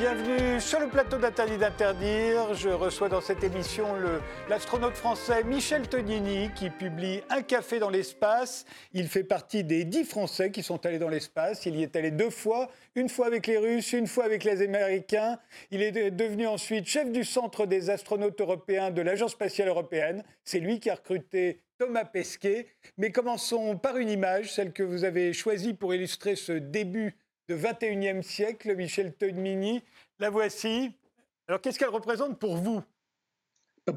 Bienvenue sur le plateau d'Interdit d'interdire. Je reçois dans cette émission l'astronaute français Michel Tonini qui publie Un café dans l'espace. Il fait partie des dix Français qui sont allés dans l'espace. Il y est allé deux fois, une fois avec les Russes, une fois avec les Américains. Il est devenu ensuite chef du centre des astronautes européens de l'Agence spatiale européenne. C'est lui qui a recruté Thomas Pesquet. Mais commençons par une image, celle que vous avez choisie pour illustrer ce début de 21e siècle, Michel Tonini. La voici. Alors, qu'est-ce qu'elle représente pour vous?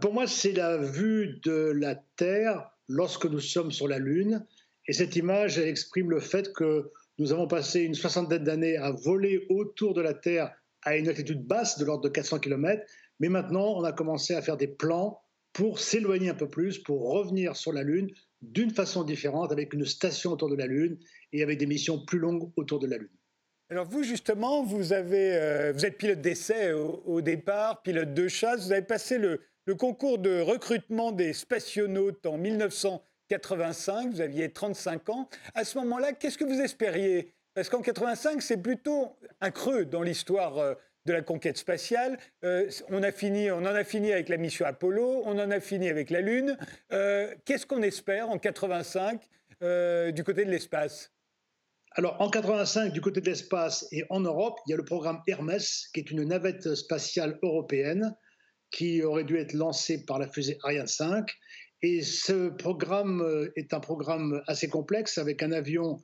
Pour moi, c'est la vue de la Terre lorsque nous sommes sur la Lune. Et cette image, elle exprime le fait que nous avons passé une soixantaine d'années à voler autour de la Terre à une altitude basse de l'ordre de 400 km. Mais maintenant, on a commencé à faire des plans pour s'éloigner un peu plus, pour revenir sur la Lune d'une façon différente, avec une station autour de la Lune et avec des missions plus longues autour de la Lune. Alors vous, justement, vous, avez, euh, vous êtes pilote d'essai au, départ, pilote de chasse. Vous avez passé le, concours de recrutement des spationautes en 1985. Vous aviez 35 ans. À ce moment-là, qu'est-ce que vous espériez? Parce qu'en 85, c'est plutôt un creux dans l'histoire euh, de la conquête spatiale. Euh, on, a fini, on en a fini avec la mission Apollo, on en a fini avec la Lune. Qu'est-ce qu'on espère en 85 du côté de l'espace? Alors, en 85, du côté de l'espace et en Europe, il y a le programme Hermes, qui est une navette spatiale européenne qui aurait dû être lancée par la fusée Ariane 5. Et ce programme euh, est un programme assez complexe avec un avion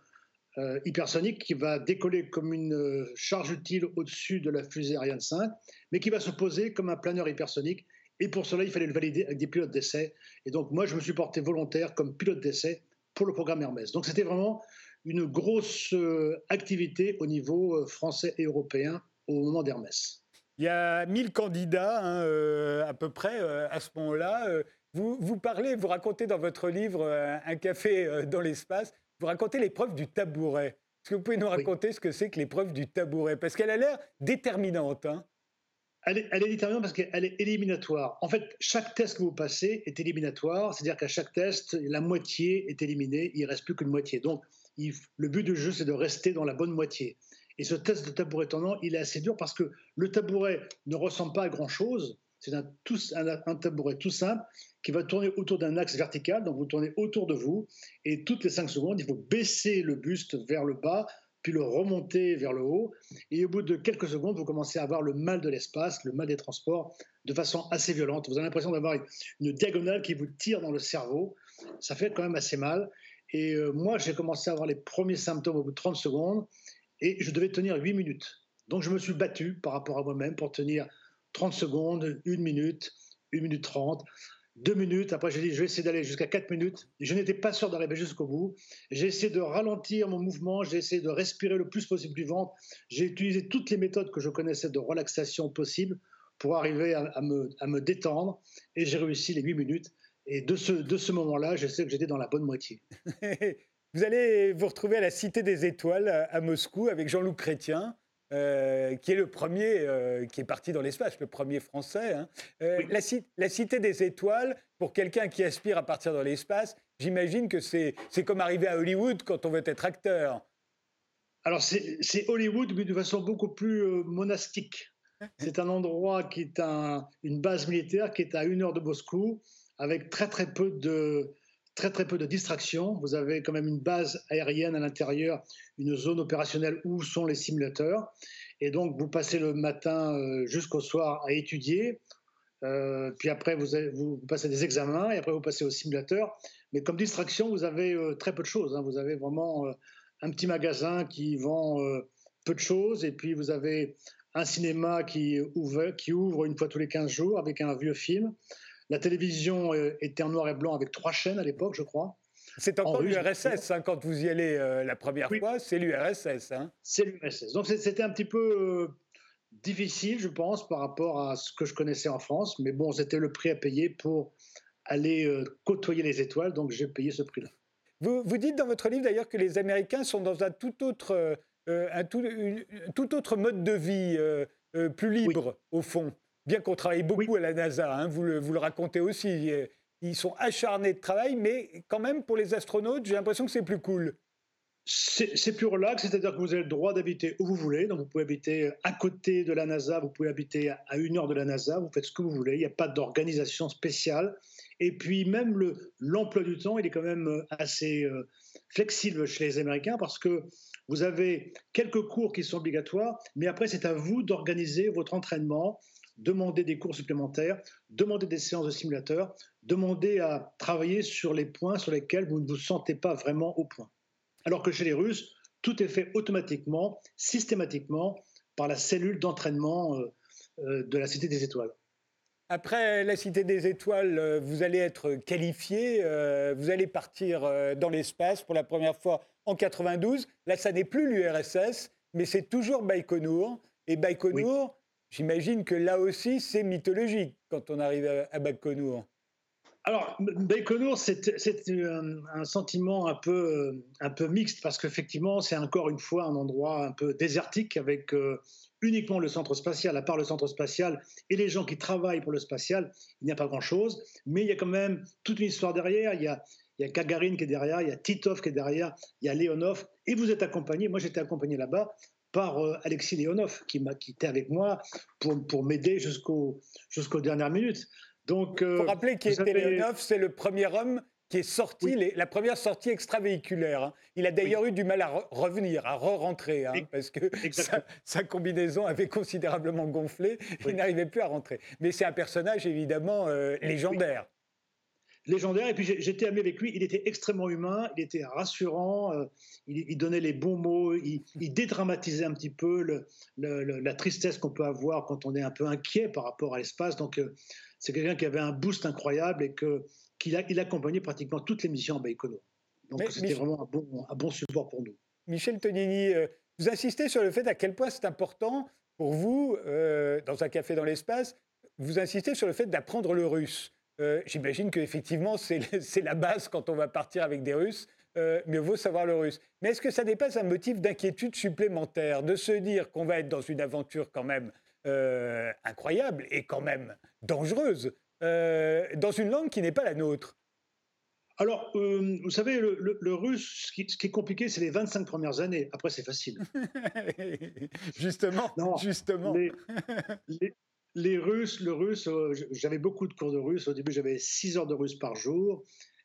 euh, hypersonique qui va décoller comme une euh, charge utile au-dessus de la fusée Ariane 5, mais qui va se poser comme un planeur hypersonique. Et pour cela, il fallait le valider avec des pilotes d'essai. Et donc, moi, je me suis porté volontaire comme pilote d'essai pour le programme Hermès. Donc, c'était vraiment une grosse euh, activité au niveau euh, français et européen au moment d'Hermès. Il y a 1000 candidats hein, euh, à peu près à ce moment-là. Vous, vous, parlez, vous racontez dans votre livre Un café dans l'espace, vous racontez l'épreuve du tabouret. Est-ce que vous pouvez nous raconter ce que c'est que l'épreuve du tabouret? Parce qu'elle a l'air déterminante. Hein. Elle est, elle est, déterminante parce qu'elle est éliminatoire. En fait, chaque test que vous passez est éliminatoire, c'est-à-dire qu'à chaque test, la moitié est éliminée, il ne reste plus qu'une moitié. Donc, le but du jeu, c'est de rester dans la bonne moitié. Et ce test de tabouret tournant, il est assez dur parce que le tabouret ne ressemble pas à grand-chose. C'est un, un, tabouret tout simple qui va tourner autour d'un axe vertical. Donc vous tournez autour de vous et toutes les 5 secondes, il faut baisser le buste vers le bas, puis le remonter vers le haut. Et au bout de quelques secondes, vous commencez à avoir le mal de l'espace, le mal des transports, de façon assez violente. Vous avez l'impression d'avoir une diagonale qui vous tire dans le cerveau. Ça fait quand même assez mal. Et euh, moi, j'ai commencé à avoir les premiers symptômes au bout de 30 secondes et je devais tenir 8 minutes. Donc je me suis battu par rapport à moi-même pour tenir 30 secondes, 1 minute, 1 minute 30, 2 minutes. Après, j'ai dit, je vais essayer d'aller jusqu'à 4 minutes. Je n'étais pas sûr d'arriver jusqu'au bout. J'ai essayé de ralentir mon mouvement, j'ai essayé de respirer le plus possible du ventre. J'ai utilisé toutes les méthodes que je connaissais de relaxation possible pour arriver à, me, à me détendre. Et j'ai réussi les 8 minutes. Et de ce, de ce moment-là, je sais que j'étais dans la bonne moitié. vous allez vous retrouver à la Cité des Étoiles à, Moscou avec Jean-Luc Chrétien. Euh, qui est le premier euh, qui est parti dans l'espace, le premier français. Hein. Euh, la, la, Cité des Étoiles, pour quelqu'un qui aspire à partir dans l'espace, j'imagine que c'est comme arriver à Hollywood quand on veut être acteur. Alors c'est Hollywood, mais de façon beaucoup plus monastique. C'est un endroit qui est un, une base militaire qui est à une heure de Moscou avec très très peu de très très peu de distractions. Vous avez quand même une base aérienne à l'intérieur, une zone opérationnelle où sont les simulateurs. Et donc vous passez le matin euh, jusqu'au soir à étudier. Euh, puis après vous, vous, passez des examens et après vous passez au simulateur. Mais comme distraction, vous avez euh, très peu de choses. Hein. Vous avez vraiment un petit magasin qui vend peu de choses et puis vous avez un cinéma qui ouvre une fois tous les 15 jours avec un vieux film. La télévision euh, était en noir et blanc avec trois chaînes à l'époque, je crois. C'est encore l'URSS, hein, quand vous y allez euh, la première fois, c'est l'URSS. Hein. C'est l'URSS. Donc c'était un petit peu euh, difficile, je pense, par rapport à ce que je connaissais en France. Mais bon, c'était le prix à payer pour aller côtoyer les étoiles, donc j'ai payé ce prix-là. Vous, vous, dites dans votre livre d'ailleurs que les Américains sont dans un tout autre, un tout, tout, autre mode de vie, plus libre au fond bien qu'on travaille beaucoup à la NASA, hein, vous, le, vous, le, racontez aussi. Ils sont acharnés de travail, mais quand même, pour les astronautes, j'ai l'impression que c'est plus cool. c'est plus relax, c'est-à-dire que vous avez le droit d'habiter où vous voulez. Donc, vous pouvez habiter à côté de la NASA, vous pouvez habiter à une heure de la NASA, vous faites ce que vous voulez. Il n'y a pas d'organisation spéciale. Et puis, même l'emploi du temps, il est quand même euh, assez euh, flexible chez les Américains parce que vous avez quelques cours qui sont obligatoires, mais après, c'est à vous d'organiser votre entraînement, demander des cours supplémentaires, demander des séances de simulateur, demander à travailler sur les points sur lesquels vous ne vous sentez pas vraiment au point. Alors que chez les Russes, tout est fait automatiquement, systématiquement, par la cellule d'entraînement euh, euh, de la Cité des Étoiles. Après la Cité des Étoiles, euh, vous allez être qualifié, vous allez partir dans l'espace pour la première fois en 92. Là, ça n'est plus l'URSS, mais c'est toujours Baïkonour. Et Baïkonour, j'imagine que là aussi, c'est mythologique quand on arrive à Baïkonour. Alors, Baïkonour, c'est un, sentiment un peu, euh, un peu mixte parce qu'effectivement, c'est encore une fois un endroit un peu désertique avec euh, uniquement le centre spatial. À part le centre spatial et les gens qui travaillent pour le spatial, il n'y a pas grand-chose. Mais il y a quand même toute une histoire derrière. Il y a, il qui est derrière, il y a Titov qui est derrière, il y a Leonov. Et vous êtes accompagné, moi j'étais accompagné là-bas par euh, Alexis Leonov qui, m'a, quitté avec moi pour, pour m'aider jusqu'au, jusqu'aux dernières minutes. Donc, euh, faut rappeler qu'était Leonov, c'est le premier homme qui est sorti, la première sortie extravéhiculaire. Hein. Il a d'ailleurs eu du mal à revenir, à re-rentrer, hein, parce que sa, combinaison avait considérablement gonflé, il n'arrivait plus à rentrer. Mais c'est un personnage évidemment euh, légendaire. Légendaire, et puis j'étais ami avec lui, il était extrêmement humain, il était rassurant, euh, il, donnait les bons mots, il, dédramatisait un petit peu la tristesse qu'on peut avoir quand on est un peu inquiet par rapport à l'espace. Donc c'est quelqu'un qui avait un boost incroyable et que, qu'il a, il accompagnait pratiquement toutes les missions en Baïkono. Donc c'était vraiment un bon, un bon support pour nous. Michel Tonini, euh, vous insistez sur le fait à quel point c'est important pour vous, euh, dans un café dans l'espace, vous insistez sur le fait d'apprendre le russe. Euh, j'imagine qu'effectivement, c'est, la base quand on va partir avec des Russes. Euh, mieux vaut savoir le russe. Mais est-ce que ça n'est pas un motif d'inquiétude supplémentaire de se dire qu'on va être dans une aventure quand même euh, incroyable et quand même dangereuse dans une langue qui n'est pas la nôtre? Alors, euh, vous savez, le, russe, ce qui, est compliqué, c'est les 25 premières années. Après, c'est facile. justement, justement. Les, Russes, le russe, j'avais beaucoup de cours de russe. Au début, j'avais 6 heures de russe par jour.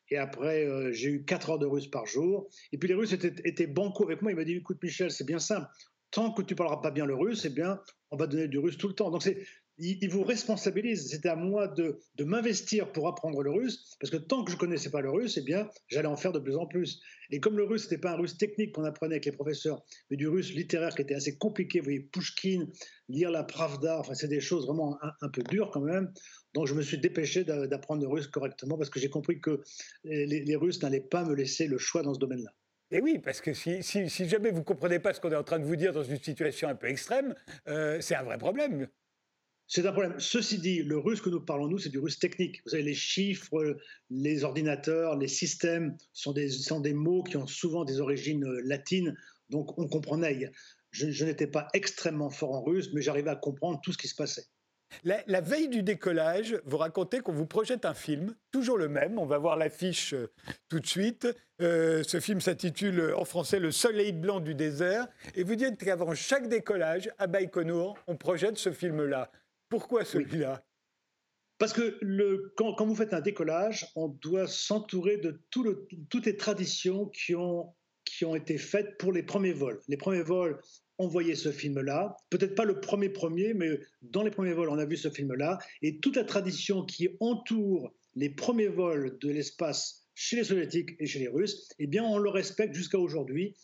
Et après, j'ai eu 4 heures de russe par jour. Et puis les Russes étaient, étaient banco avec moi. Il m'a dit, écoute Michel, c'est bien simple tant que tu parleras pas bien le russe, eh bien, on va donner du russe tout le temps. Donc, c'est, il, vous responsabilise. C'était à moi de, de m'investir pour apprendre le russe, parce que tant que je connaissais pas le russe, eh bien, j'allais en faire de plus en plus. Et comme le russe, n'était pas un russe technique qu'on apprenait avec les professeurs, mais du russe littéraire qui était assez compliqué. Vous voyez, Pushkin, lire la Pravda, enfin, c'est des choses vraiment un, peu dures quand même. Donc, je me suis dépêché d'apprendre le russe correctement, parce que j'ai compris que les, les Russes n'allaient pas me laisser le choix dans ce domaine-là. Et oui, parce que si, jamais vous ne comprenez pas ce qu'on est en train de vous dire dans une situation un peu extrême, euh, c'est un vrai problème. C'est un problème. Ceci dit, le russe que nous parlons, nous, c'est du russe technique. Vous savez, les chiffres, les ordinateurs, les systèmes sont des, sont des mots qui ont souvent des origines euh, latines, donc on comprenait. je n'étais pas extrêmement fort en russe, mais j'arrivais à comprendre tout ce qui se passait. La, veille du décollage, vous racontez qu'on vous projette un film, toujours le même. On va voir l'affiche euh, tout de suite. Euh, ce film s'intitule en français Le soleil blanc du désert. Et vous dites qu'avant chaque décollage, à Baïkonour, on projette ce film-là. Pourquoi celui-là? Parce que le, quand, vous faites un décollage, on doit s'entourer de toutes les traditions qui ont qui ont été faites pour les premiers vols. Les premiers vols, on voyait ce film-là. Peut-être pas le premier premier, mais dans les premiers vols, on a vu ce film-là. Et toute la tradition qui entoure les premiers vols de l'espace chez les soviétiques et chez les russes, eh bien, on le respecte jusqu'à aujourd'hui,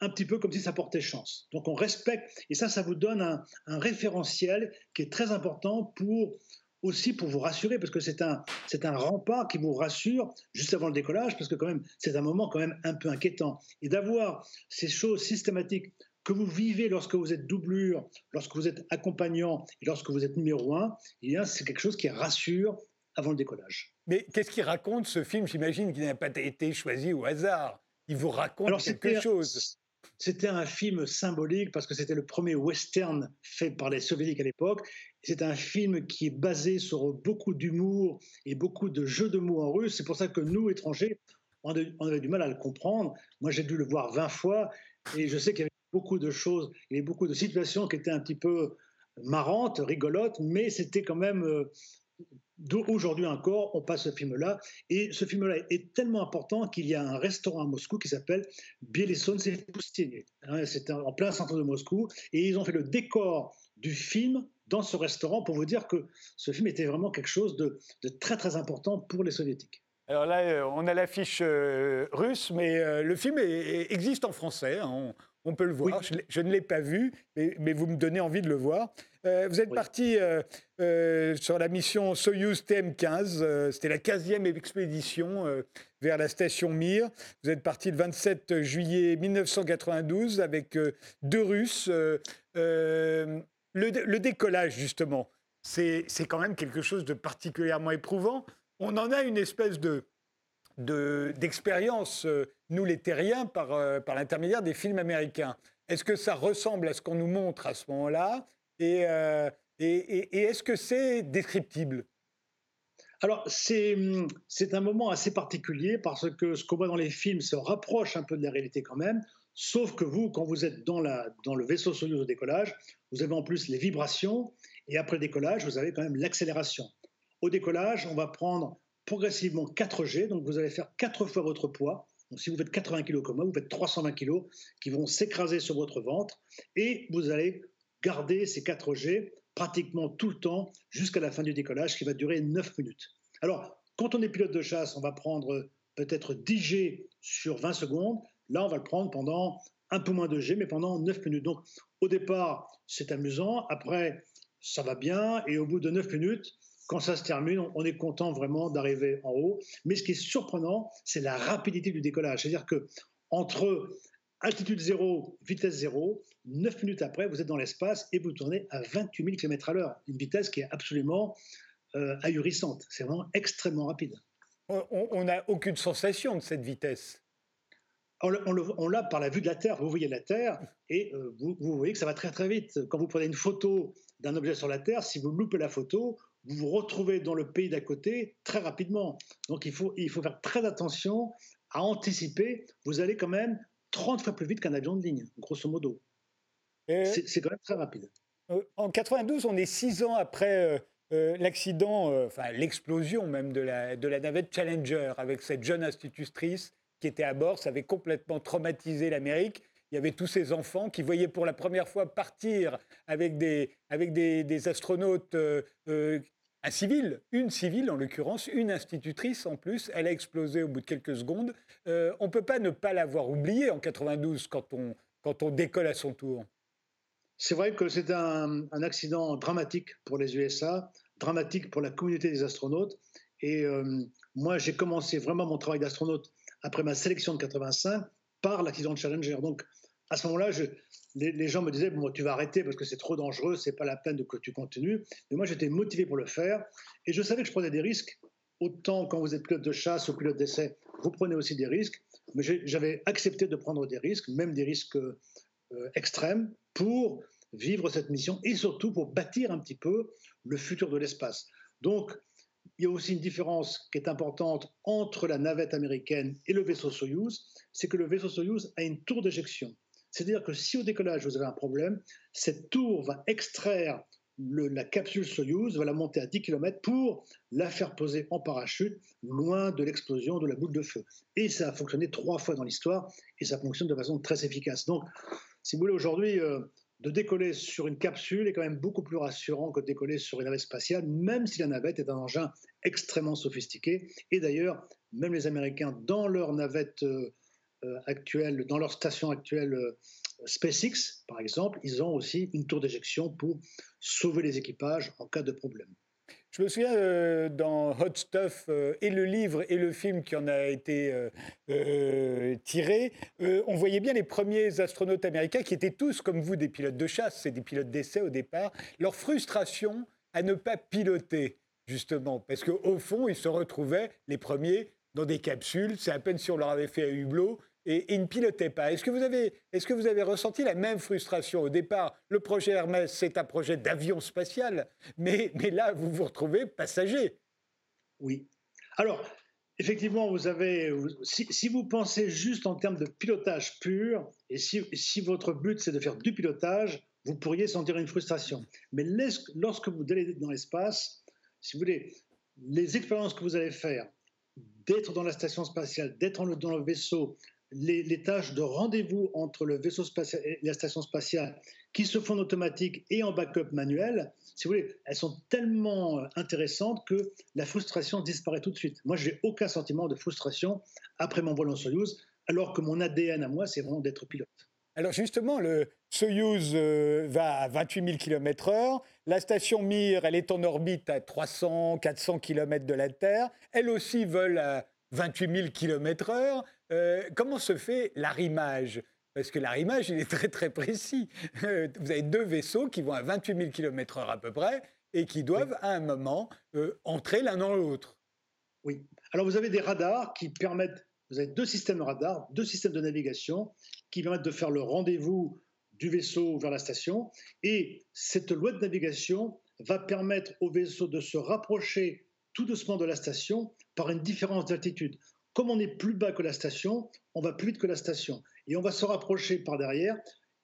un petit peu comme si ça portait chance. Donc on respecte, et ça, ça vous donne un, référentiel qui est très important pour aussi pour vous rassurer, parce que c'est un, c'est un rempart qui vous rassure juste avant le décollage, parce que quand même, c'est un moment quand même un peu inquiétant. Et d'avoir ces choses systématiques que vous vivez lorsque vous êtes doublure, lorsque vous êtes accompagnant et lorsque vous êtes numéro un, eh c'est quelque chose qui rassure avant le décollage. Mais qu'est-ce qu'il raconte ce film? J'imagine qu'il n'a pas été choisi au hasard. Il vous raconte quelque chose. C'était un film symbolique parce que c'était le premier western fait par les soviétiques à l'époque. C'est un film qui est basé sur beaucoup d'humour et beaucoup de jeux de mots en russe. C'est pour ça que nous, étrangers, on, avait du mal à le comprendre. Moi, j'ai dû le voir 20 fois et je sais qu'il y avait beaucoup de choses, il y avait beaucoup de situations qui étaient un petit peu marrantes, rigolotes, mais c'était quand même euh, Aujourd'hui encore, on passe ce film-là. Et ce film-là est tellement important qu'il y a un restaurant à Moscou qui s'appelle Bielesonce hein, C'est en plein centre de Moscou. Et ils ont fait le décor du film dans ce restaurant pour vous dire que ce film était vraiment quelque chose de, très très important pour les soviétiques. Alors là, euh, on a l'affiche euh, russe, mais euh, le film existe en français. Hein. On, peut le voir. Je, ne l'ai pas vu, mais, vous me donnez envie de le voir. Vous êtes parti sur la mission Soyuz TM15. C'était la 15e expédition vers la station Mir. Vous êtes parti le 27 juillet 1992 avec deux Russes. Le, décollage, justement, c'est quand même quelque chose de particulièrement éprouvant. On en a une espèce de d'expérience, euh, nous les terriens, par, euh, par l'intermédiaire des films américains. Est-ce que ça ressemble à ce qu'on nous montre à ce moment-là? Euh, et, est-ce que c'est descriptible? Alors, c'est un moment assez particulier parce que ce qu'on voit dans les films se rapproche un peu de la réalité quand même. Sauf que vous, quand vous êtes dans, le vaisseau Soyuz au décollage, vous avez en plus les vibrations, et après le décollage, vous avez quand même l'accélération. Au décollage, on va prendre progressivement 4G, donc vous allez faire 4 fois votre poids. Donc si vous faites 80 kg comme moi, vous faites 320 kg qui vont s'écraser sur votre ventre, et vous allez garder ces 4G pratiquement tout le temps jusqu'à la fin du décollage qui va durer 9 minutes. Alors, quand on est pilote de chasse, on va prendre peut-être 10 G sur 20 secondes. Là, on va le prendre pendant un peu moins de G, mais pendant 9 minutes. Donc, au départ, c'est amusant. Après, ça va bien. Et au bout de 9 minutes, quand ça se termine, on est content vraiment d'arriver en haut. Mais ce qui est surprenant, c'est la rapidité du décollage. C'est-à-dire que entre altitude 0, vitesse 0, 9 minutes après, vous êtes dans l'espace et vous tournez à 28 000 km à l'heure. Une vitesse qui est absolument euh, ahurissante. C'est vraiment extrêmement rapide. On n'a aucune sensation de cette vitesse on, l'a par la vue de la Terre. Vous voyez la Terre et euh, vous, voyez que ça va très très vite. Quand vous prenez une photo d'un objet sur la Terre, si vous loupez la photo, vous vous retrouvez dans le pays d'à côté très rapidement. Donc il faut, il faut faire très attention à anticiper. Vous allez quand même 30 fois plus vite qu'un avion de ligne, grosso modo. C'est quand même très rapide. Euh, en 92, on est six ans après euh, l'accident, enfin l'explosion même de la, de la navette Challenger avec cette jeune institutrice qui étaient à bord. Ça avait complètement traumatisé l'Amérique. Il y avait tous ces enfants qui voyaient pour la première fois partir avec des, avec des, astronautes, euh, euh, un civil, une civile en l'occurrence, une institutrice en plus. Elle a explosé au bout de quelques secondes. Euh, on ne peut pas ne pas l'avoir oublié en 92 quand on, décolle à son tour. C'est vrai que c'est un, un, accident dramatique pour les USA, dramatique pour la communauté des astronautes. Et moi, j'ai commencé vraiment mon travail d'astronaute après ma sélection de 85 par l'accident de Challenger. Donc, à ce moment-là, les, gens me disaient bon, tu vas arrêter parce que c'est trop dangereux, c'est pas la peine de que tu continues. Mais moi, j'étais motivé pour le faire et je savais que je prenais des risques. Autant quand vous êtes pilote de chasse ou pilote d'essai, vous prenez aussi des risques. Mais j'avais accepté de prendre des risques, même des risques euh, extrêmes, pour vivre cette mission et surtout pour bâtir un petit peu le futur de l'espace. Donc, il y a aussi une différence qui est importante entre la navette américaine et le vaisseau Soyuz, c'est que le vaisseau Soyuz a une tour d'éjection. C'est-à-dire que si au décollage vous avez un problème, cette tour va extraire la capsule Soyuz, va la monter à 10 km pour la faire poser en parachute loin de l'explosion de la boule de feu. Et ça a fonctionné trois fois dans l'histoire et ça fonctionne de façon très efficace. Donc, si vous voulez, aujourd'hui, euh, de décoller sur une capsule est quand même beaucoup plus rassurant que de décoller sur une navette spatiale, même si la navette est un engin extrêmement sophistiqué. Et d'ailleurs, même les Américains, dans leur navette euh, euh, actuelle, dans leur station actuelle euh, SpaceX, par exemple, ils ont aussi une tour d'éjection pour sauver les équipages en cas de problème. Je me souviens euh, dans Hot Stuff et le livre et le film qui en a été tiré, on voyait bien les premiers astronautes américains qui étaient tous comme vous des pilotes de chasse, c'est des pilotes d'essai au départ, leur frustration à ne pas piloter justement parce qu'au fond ils se retrouvaient les premiers dans des capsules, c'est à peine si on leur avait fait un hublot et, ils ne pilotaient pas. Est-ce que, vous avez, ressenti la même frustration au départ? Le projet Hermès, c'est un projet d'avion spatial, mais, là, vous vous retrouvez passager. Oui. Alors, Effectivement, vous avez, si, vous pensez juste en termes de pilotage pur, et si votre but c'est de faire du pilotage, vous pourriez sentir une frustration. Mais lorsque vous allez dans l'espace, si vous voulez, les expériences que vous allez faire, d'être dans la station spatiale, d'être dans le vaisseau, les, tâches de rendez-vous entre le vaisseau spatial et la station spatiale qui se font en automatique et en backup manuel, si vous voulez, elles sont tellement euh, intéressantes que la frustration disparaît tout de suite. Moi, je n'ai aucun sentiment de frustration après mon vol en Soyuz, alors que mon ADN à moi, c'est vraiment d'être pilote. Alors justement, le Soyuz euh, va à 28 000 km/h. La station Mir, elle est en orbite à 300, 400 km de la Terre. Elle aussi vole à 28 000 km/h. comment se fait l'arrimage? Parce que l'arrimage, il est très très précis. Vous avez deux vaisseaux qui vont à 28 000 km/h à peu près et qui doivent à un moment euh, entrer l'un dans l'autre. Oui. Alors vous avez des radars qui permettent, vous avez deux systèmes de radars, deux systèmes de navigation qui permettent de faire le rendez-vous du vaisseau vers la station. Et cette loi de navigation va permettre au vaisseau de se rapprocher tout doucement de la station par une différence d'altitude. Comme on est plus bas que la station, on va plus vite que la station. Et on va se rapprocher par derrière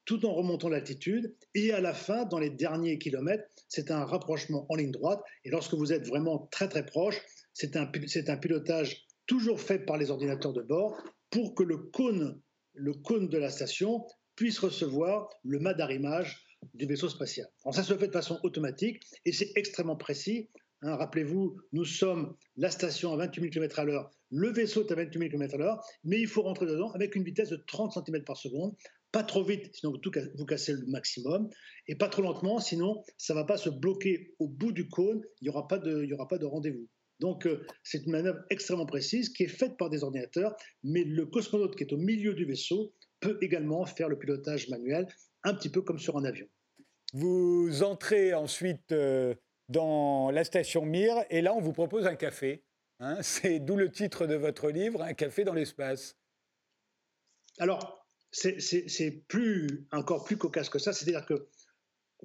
tout en remontant l'altitude. Et à la fin, dans les derniers kilomètres, c'est un rapprochement en ligne droite. Et lorsque vous êtes vraiment très très proche, c'est un, un pilotage toujours fait par les ordinateurs de bord pour que le cône, le cône de la station puisse recevoir le mât d'arrimage du vaisseau spatial. Alors ça se fait de façon automatique et c'est extrêmement précis. Hein, rappelez-vous, nous sommes la station à 28 000 km à l'heure, le vaisseau est à 28 000 km à l'heure, mais il faut rentrer dedans avec une vitesse de 30 cm par seconde. Pas trop vite, sinon vous, cassez le maximum, et pas trop lentement, sinon ça ne va pas se bloquer au bout du cône, il n'y aura pas de rendez-vous. Donc euh, c'est une manœuvre extrêmement précise qui est faite par des ordinateurs, mais le cosmonaute qui est au milieu du vaisseau peut également faire le pilotage manuel, un petit peu comme sur un avion. Vous entrez ensuite euh, dans la station Mir, et là on vous propose un café. Hein. c'est d'où le titre de votre livre, Un café dans l'espace. Alors, c'est plus, encore plus cocasse que ça, c'est-à-dire que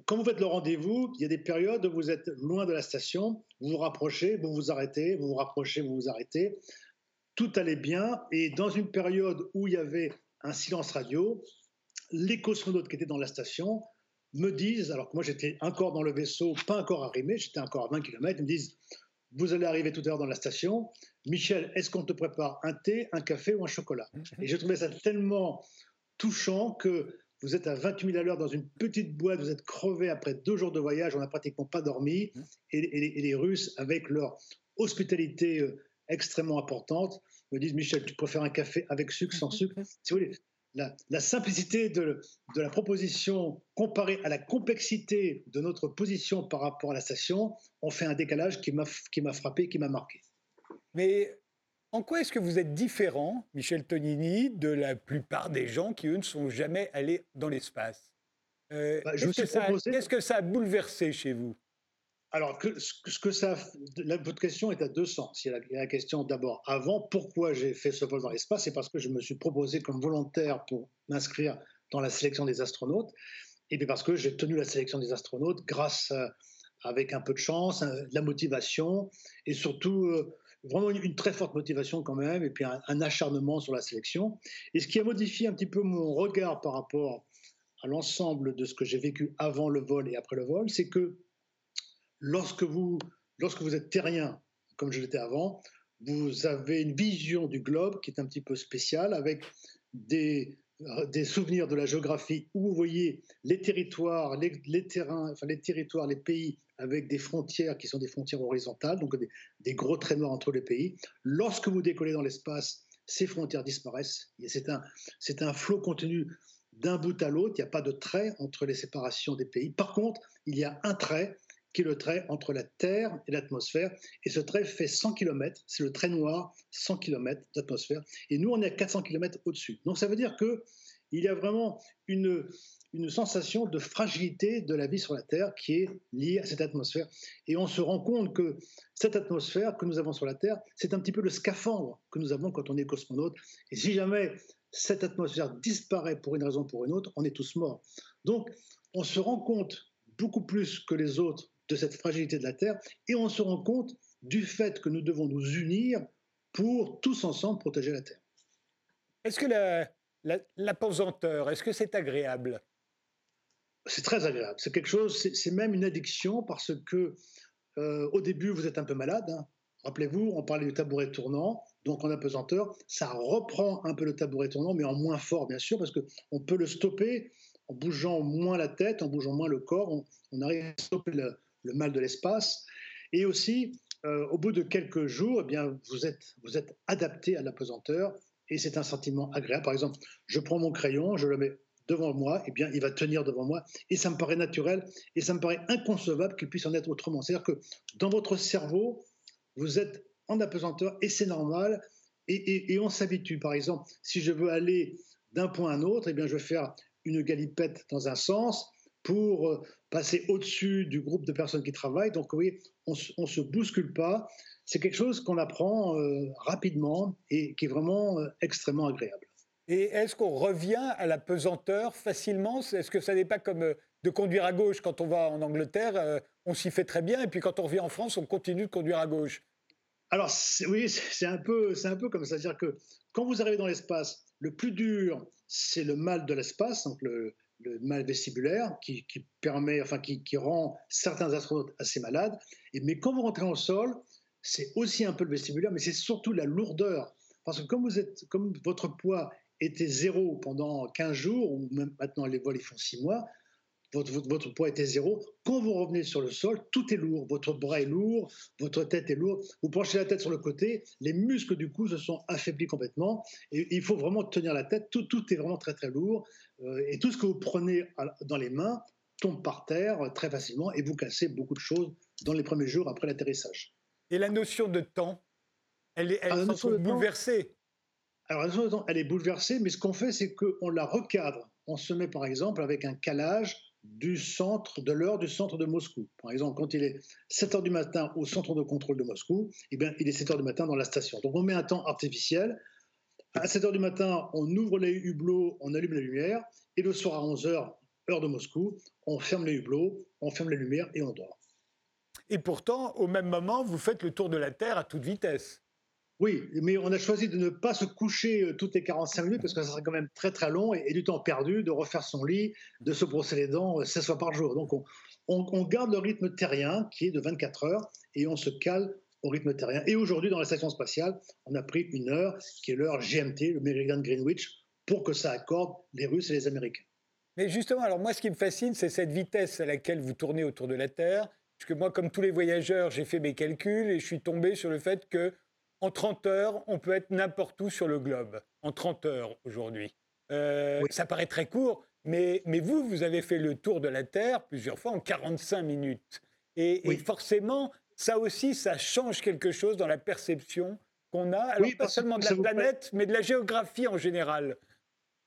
quand vous faites le rendez-vous, il y a des périodes où vous êtes loin de la station, vous vous rapprochez, vous vous arrêtez, vous vous rapprochez, vous vous arrêtez. Tout allait bien, et dans une période où il y avait un silence radio, les cosmonautes qui étaient dans la station me disent, alors que moi j'étais encore dans le vaisseau, pas encore arrimé, j'étais encore à 20 km, ils me disent Vous allez arriver tout à l'heure dans la station. Michel, est-ce qu'on te prépare un thé, un café ou un chocolat? Et j'ai trouvé ça tellement touchant que vous êtes à 28 000 à l'heure dans une petite boîte, vous êtes crevé après deux jours de voyage, on n'a pratiquement pas dormi. Et, les Russes, avec leur hospitalité euh, extrêmement importante, me disent Michel, tu préfères un café avec sucre, sans sucre Si vous voulez, la, simplicité de, la proposition comparée à la complexité de notre position par rapport à la station ont fait un décalage qui m'a frappé, qui m'a marqué. Mais en quoi est-ce que vous êtes différent, Michel Tonini, de la plupart des gens qui, eux, ne sont jamais allés dans l'espace? Euh, bah, Qu'est-ce que ça a bouleversé chez vous? Alors, ce que ça, votre question est à deux sens. Il y a la, question d'abord avant, pourquoi j'ai fait ce vol dans l'espace? C'est parce que je me suis proposé comme volontaire pour m'inscrire dans la sélection des astronautes, et puis parce que j'ai tenu la sélection des astronautes grâce, avec un peu de chance, de la motivation, et surtout euh, vraiment une, très forte motivation quand même, et puis un, acharnement sur la sélection. Et ce qui a modifié un petit peu mon regard par rapport à l'ensemble de ce que j'ai vécu avant le vol et après le vol, c'est que lorsque vous, lorsque vous êtes terrien, comme je l'étais avant, vous avez une vision du globe qui est un petit peu spéciale, avec des, des souvenirs de la géographie où vous voyez les territoires, les, terrains, enfin les territoires, les pays avec des frontières qui sont des frontières horizontales, donc des, gros traits noirs entre les pays. Lorsque vous décollez dans l'espace, ces frontières disparaissent. C'est un, un flot continu d'un bout à l'autre. Il n'y a pas de trait entre les séparations des pays. Par contre, il y a un trait qui est le trait entre la Terre et l'atmosphère. Et ce trait fait 100 km, c'est le trait noir, 100 km d'atmosphère. Et nous, on est à 400 km au-dessus. Donc ça veut dire qu'il y a vraiment une, une sensation de fragilité de la vie sur la Terre qui est liée à cette atmosphère. Et on se rend compte que cette atmosphère que nous avons sur la Terre, c'est un petit peu le scaphandre que nous avons quand on est cosmonaute. Et si jamais cette atmosphère disparaît pour une raison ou pour une autre, on est tous morts. Donc on se rend compte beaucoup plus que les autres de cette fragilité de la Terre et on se rend compte du fait que nous devons nous unir pour tous ensemble protéger la Terre. Est-ce que la, la, est-ce que c'est agréable? C'est très agréable. C'est quelque chose, c'est même une addiction parce que euh, au début, vous êtes un peu malade. Hein. Rappelez-vous, on parlait du tabouret tournant, donc en apesanteur, ça reprend un peu le tabouret tournant, mais en moins fort, bien sûr, parce qu'on peut le stopper en bougeant moins la tête, en bougeant moins le corps, on, arrive à stopper le, mal de l'espace. Et aussi, euh, au bout de quelques jours, eh bien, vous êtes, vous êtes adapté à l'apesanteur et c'est un sentiment agréable. Par exemple, je prends mon crayon, je le mets devant moi, eh bien, il va tenir devant moi, et ça me paraît naturel, et ça me paraît inconcevable qu'il puisse en être autrement. C'est-à-dire que dans votre cerveau, vous êtes en apesanteur, et c'est normal, et, on s'habitue. Par exemple, si je veux aller d'un point à un autre, eh bien, je vais faire une galipette dans un sens pour euh, passer au-dessus du groupe de personnes qui travaillent. Donc, voyez, on ne se bouscule pas. C'est quelque chose qu'on apprend euh, rapidement et qui est vraiment euh, extrêmement agréable. Et est-ce qu'on revient à la pesanteur facilement? Est-ce que ça n'est pas comme euh, de conduire à gauche quand on va en Angleterre euh, On s'y fait très bien, et puis quand on revient en France, on continue de conduire à gauche? Alors oui, c'est un peu, c'est un peu comme ça, c'est-à-dire que quand vous arrivez dans l'espace, le plus dur, c'est le mal de l'espace, donc le, mal vestibulaire, qui, permet, enfin qui, rend certains astronautes assez malades. Mais quand vous rentrez au sol, c'est aussi un peu le vestibulaire, mais c'est surtout la lourdeur. Parce que comme, vous êtes, comme votre poids était zéro pendant 15 jours, ou même maintenant les vols ils font 6 mois, votre, votre, poids était zéro. Quand vous revenez sur le sol, tout est lourd. Votre bras est lourd, votre tête est lourde. Vous penchez la tête sur le côté, les muscles du cou se sont affaiblis complètement. Et il faut vraiment tenir la tête. Tout, tout est vraiment très très lourd. Euh, et tout ce que vous prenez dans les mains tombe par terre très facilement et vous cassez beaucoup de choses dans les premiers jours après l'atterrissage. Et la notion de temps, elle est, elle ah, bouleversée. Alors, elle est bouleversée, mais ce qu'on fait, c'est qu'on la recadre. On se met, par exemple, avec un calage du centre, de l'heure du centre de Moscou. Par exemple, quand il est 7 heures du matin au centre de contrôle de Moscou, eh bien, il est 7 heures du matin dans la station. Donc, on met un temps artificiel. À 7 heures du matin, on ouvre les hublots, on allume la lumière. Et le soir à 11 heures, heure de Moscou, on ferme les hublots, on ferme les lumières et on dort. Et pourtant, au même moment, vous faites le tour de la Terre à toute vitesse. Oui, mais on a choisi de ne pas se coucher euh, toutes les 45 minutes parce que ça serait quand même très très long et, du temps perdu de refaire son lit, de se brosser les dents 16 euh, fois par jour. Donc on, garde le rythme terrien qui est de 24 heures et on se cale au rythme terrien. Et aujourd'hui, dans la station spatiale, on a pris une heure qui est l'heure GMT, le Meridian Greenwich, pour que ça accorde les Russes et les Américains. Mais justement, alors moi, ce qui me fascine, c'est cette vitesse à laquelle vous tournez autour de la Terre. Parce que moi, comme tous les voyageurs, j'ai fait mes calculs et je suis tombé sur le fait que en 30 heures, on peut être n'importe où sur le globe. En 30 heures aujourd'hui. Euh, ça paraît très court, mais, mais vous, vous avez fait le tour de la Terre plusieurs fois en 45 minutes. Et, forcément, ça aussi, ça change quelque chose dans la perception qu'on a, alors pas seulement de la planète, mais de la géographie en général.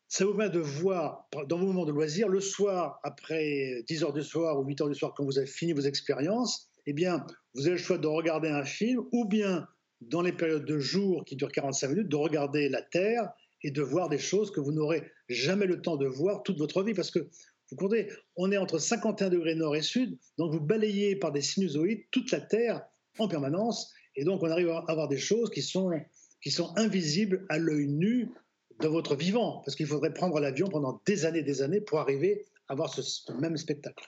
Ça vous permet de voir, dans vos moments de loisirs, le soir, après 10 heures du soir ou 8 heures du soir, quand vous avez fini vos expériences, eh bien, vous avez le choix de regarder un film ou bien dans les périodes de jour qui durent 45 minutes, de regarder la Terre et de voir des choses que vous n'aurez jamais le temps de voir toute votre vie. Parce que, vous comptez, on est entre 51 degrés nord et sud, donc vous balayez par des sinusoïdes toute la Terre en permanence, et donc on arrive à avoir des choses qui sont, qui sont invisibles à l'œil nu de votre vivant, parce qu'il faudrait prendre l'avion pendant des années et des années pour arriver à voir ce même spectacle.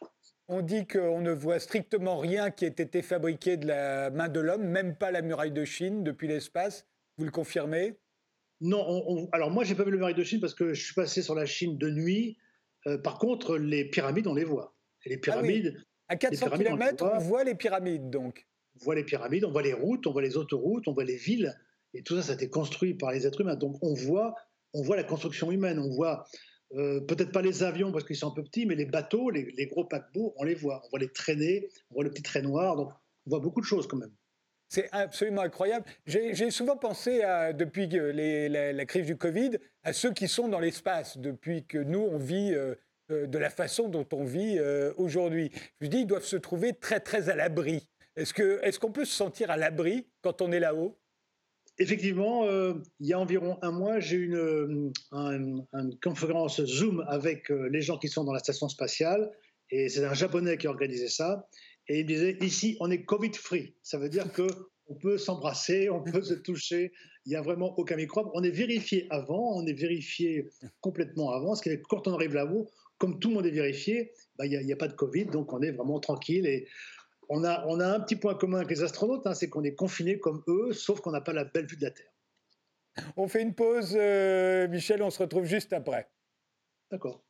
On dit qu'on ne voit strictement rien qui ait été fabriqué de la main de l'homme, même pas la muraille de Chine depuis l'espace. Vous le confirmez? Non, alors moi, j'ai pas vu la muraille de Chine parce que je suis passé sur la Chine de nuit. Euh, par contre, les pyramides, on les voit. Et les ah pyramides. À 400 km, on, voit les pyramides, donc. On voit les pyramides, on voit les routes, on voit les autoroutes, on voit les villes. Et tout ça, ça a été construit par les êtres humains. Donc on voit, on voit la construction humaine, on voit euh, peut-être pas les avions parce qu'ils sont un peu petits, mais les bateaux, les, gros paquebots, on les voit. On voit les traîner, on voit le petit train noir, donc on voit beaucoup de choses quand même. C'est absolument incroyable. J'ai souvent pensé, depuis la, crise du Covid, à ceux qui sont dans l'espace, depuis que nous, on vit euh, euh, de la façon dont on vit aujourd'hui. Je dis, ils doivent se trouver très, très à l'abri. Est-ce qu'on est qu'on peut se sentir à l'abri quand on est là-haut? Effectivement, euh, il y a environ un mois, j'ai eu une, une, conférence Zoom avec euh, les gens qui sont dans la station spatiale, et c'est un Japonais qui a organisé ça, et il disait, ici, on est Covid-free, ça veut dire que on peut s'embrasser, on peut se toucher. Il n'y a vraiment aucun microbe. On est vérifié avant, on est vérifié complètement avant. Ce qui est quand on arrive là-haut, comme tout le monde est vérifié, bah, il n'y a, pas de Covid, donc on est vraiment tranquille. On a, on a un petit point commun avec les astronautes, hein, c'est qu'on est confinés comme eux, sauf qu'on n'a pas la belle vue de la Terre. On fait une pause, euh, Michel, on se retrouve juste après. D'accord.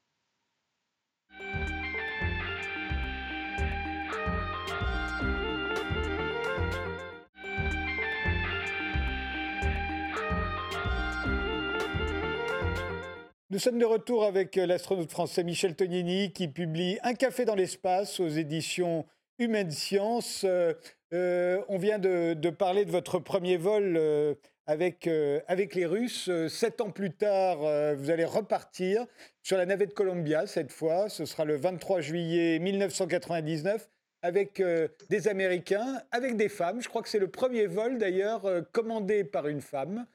Nous sommes de retour avec l'astronaute français Michel Tognini qui publie Un café dans l'espace aux éditions Humaine Science. Euh, euh, on vient de, parler de votre premier vol euh, avec, avec les Russes. Sept ans plus tard, vous allez repartir sur la navette Columbia cette fois. Ce sera le 23 juillet 1999 avec des Américains, avec des femmes. Je crois que c'est le premier vol d'ailleurs commandé par une femme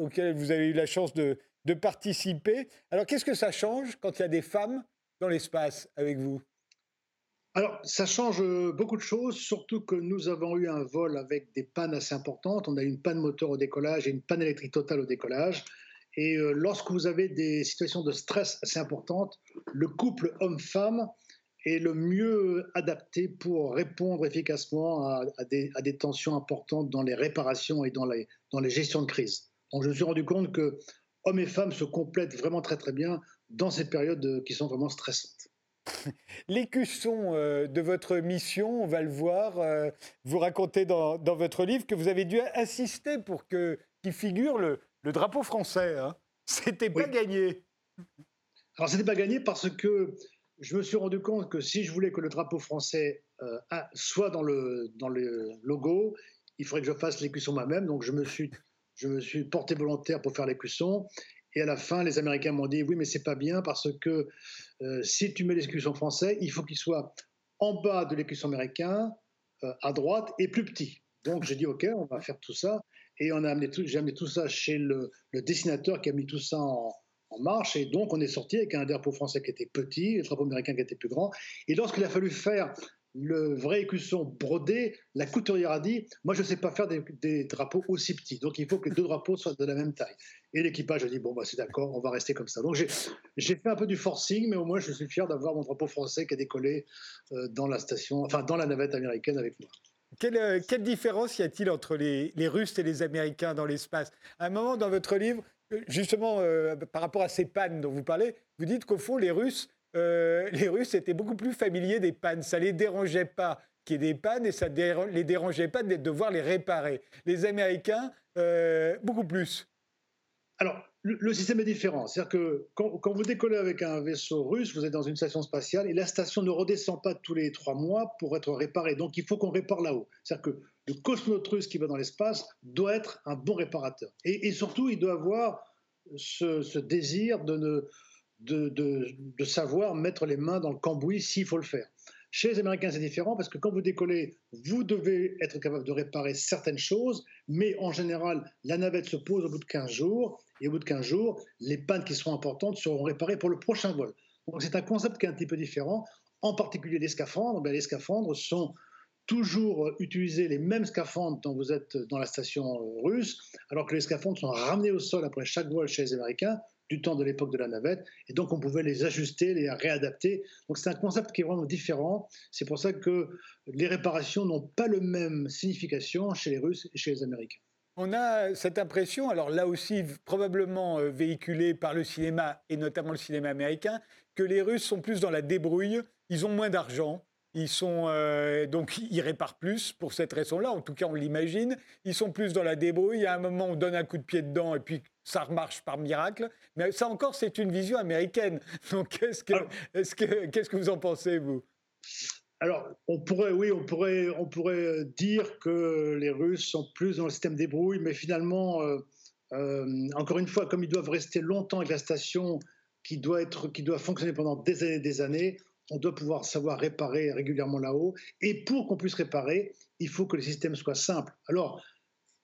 auquel vous avez eu la chance de, de participer. Alors, qu'est-ce que ça change quand il y a des femmes dans l'espace avec vous? Alors, ça change euh, beaucoup de choses, surtout que nous avons eu un vol avec des pannes assez importantes. On a eu une panne moteur au décollage et une panne électrique totale au décollage. Et euh, lorsque vous avez des situations de stress assez importantes, le couple homme-femme est le mieux adapté pour répondre efficacement à, des, tensions importantes dans les réparations et dans les, dans les gestions de crise. Donc, je me suis rendu compte que hommes et femmes se complètent vraiment très très bien dans ces périodes euh, qui sont vraiment stressantes. L'écusson euh, de votre mission, on va le voir, euh, vous racontez dans, votre livre que vous avez dû assister pour que qu'il figure le, drapeau français. Hein. C'était pas gagné. Alors c'était pas gagné parce que je me suis rendu compte que si je voulais que le drapeau français soit dans le, dans le logo, il faudrait que je fasse l'écusson moi-même. Donc je me suis je me suis porté volontaire pour faire l'écusson. Et à la fin, les Américains m'ont dit oui, mais c'est pas bien parce que euh, si tu mets l'écusson français, il faut qu'il soit en bas de l'écusson américain, euh, à droite et plus petit. Donc j'ai dit ok, on va faire tout ça. Et on a amené tout, j'ai amené tout ça chez le, dessinateur qui a mis tout ça en, en marche. Et donc on est sorti avec un drapeau français qui était petit, le drapeau américain qui était plus grand. Et lorsqu'il a fallu faire le vrai écusson brodé, la couturière a dit Moi, je ne sais pas faire des, drapeaux aussi petits. Donc, il faut que les deux drapeaux soient de la même taille. Et l'équipage a dit Bon, bah, c'est d'accord, on va rester comme ça. Donc, j'ai fait un peu du forcing, mais au moins, je suis fier d'avoir mon drapeau français qui a décollé euh, dans la station, enfin, dans la navette américaine avec moi. Quelle, euh, différence y a-t-il entre les, Russes et les Américains dans l'espace? À un moment dans votre livre, euh, justement, par rapport à ces pannes dont vous parlez, vous dites qu'au fond, les Russes euh, les Russes étaient beaucoup plus familiers des pannes. Ça les dérangeait pas qu'il y ait des pannes et ça ne les dérangeait pas de devoir les réparer. Les Américains, euh, beaucoup plus. Alors, le, système est différent. C'est-à-dire que quand, vous décollez avec un vaisseau russe, vous êtes dans une station spatiale et la station ne redescend pas tous les trois mois pour être réparée. Donc, il faut qu'on répare là-haut. C'est-à-dire que le cosmonaute russe qui va dans l'espace doit être un bon réparateur. Et, surtout, il doit avoir ce désir de ne de, savoir mettre les mains dans le cambouis s'il faut le faire. Chez les Américains, c'est différent parce que quand vous décollez, vous devez être capable de réparer certaines choses, mais en général, la navette se pose au bout de 15 jours, et au bout de 15 jours, les pannes qui seront importantes seront réparées pour le prochain vol. Donc c'est un concept qui est un petit peu différent, en particulier les scaphandres. Ben, les scaphandres sont toujours utiliser les mêmes scaphandres quand vous êtes dans la station euh, russe, alors que les scaphandres sont ramenés au sol après chaque vol chez les Américains du temps de l'époque de la navette, et donc on pouvait les ajuster, les réadapter. Donc c'est un concept qui est vraiment différent. C'est pour ça que les réparations n'ont pas le même signification chez les Russes et chez les Américains. On a cette impression, alors là aussi probablement euh, véhiculée par le cinéma et notamment le cinéma américain, que les Russes sont plus dans la débrouille, ils ont moins d'argent, ils sont euh, donc ils réparent plus pour cette raison-là. En tout cas, on l'imagine. Ils sont plus dans la débrouille. À un moment, on donne un coup de pied dedans et puis ça remarche par miracle. Mais ça encore, c'est une vision américaine. Donc, qu'est-ce que, est-ce que, qu'est-ce que vous en pensez, vous? Alors, on pourrait, oui, on pourrait, on pourrait dire que les Russes sont plus dans le système débrouille, mais finalement, euh, euh, encore une fois, comme ils doivent rester longtemps avec la station qui doit, être, qui doit fonctionner pendant des années des années, on doit pouvoir savoir réparer régulièrement là-haut. Et pour qu'on puisse réparer, il faut que le système soit simple. Alors,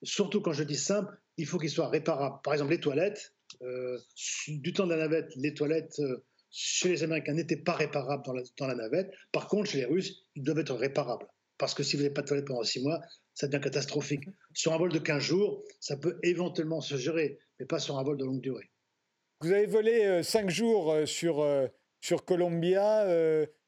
surtout quand je dis simple, il faut qu'il soit réparable. Par exemple, les toilettes, euh, du temps de la navette, les toilettes euh, chez les Américains n'étaient pas réparables dans la, navette. Par contre, chez les Russes, ils doivent être réparables. Parce que si vous n'avez pas de toilette pendant six mois, ça devient catastrophique. Sur un vol de 15 jours, ça peut éventuellement se gérer, mais pas sur un vol de longue durée. Vous avez volé 5 jours sur, sur Columbia.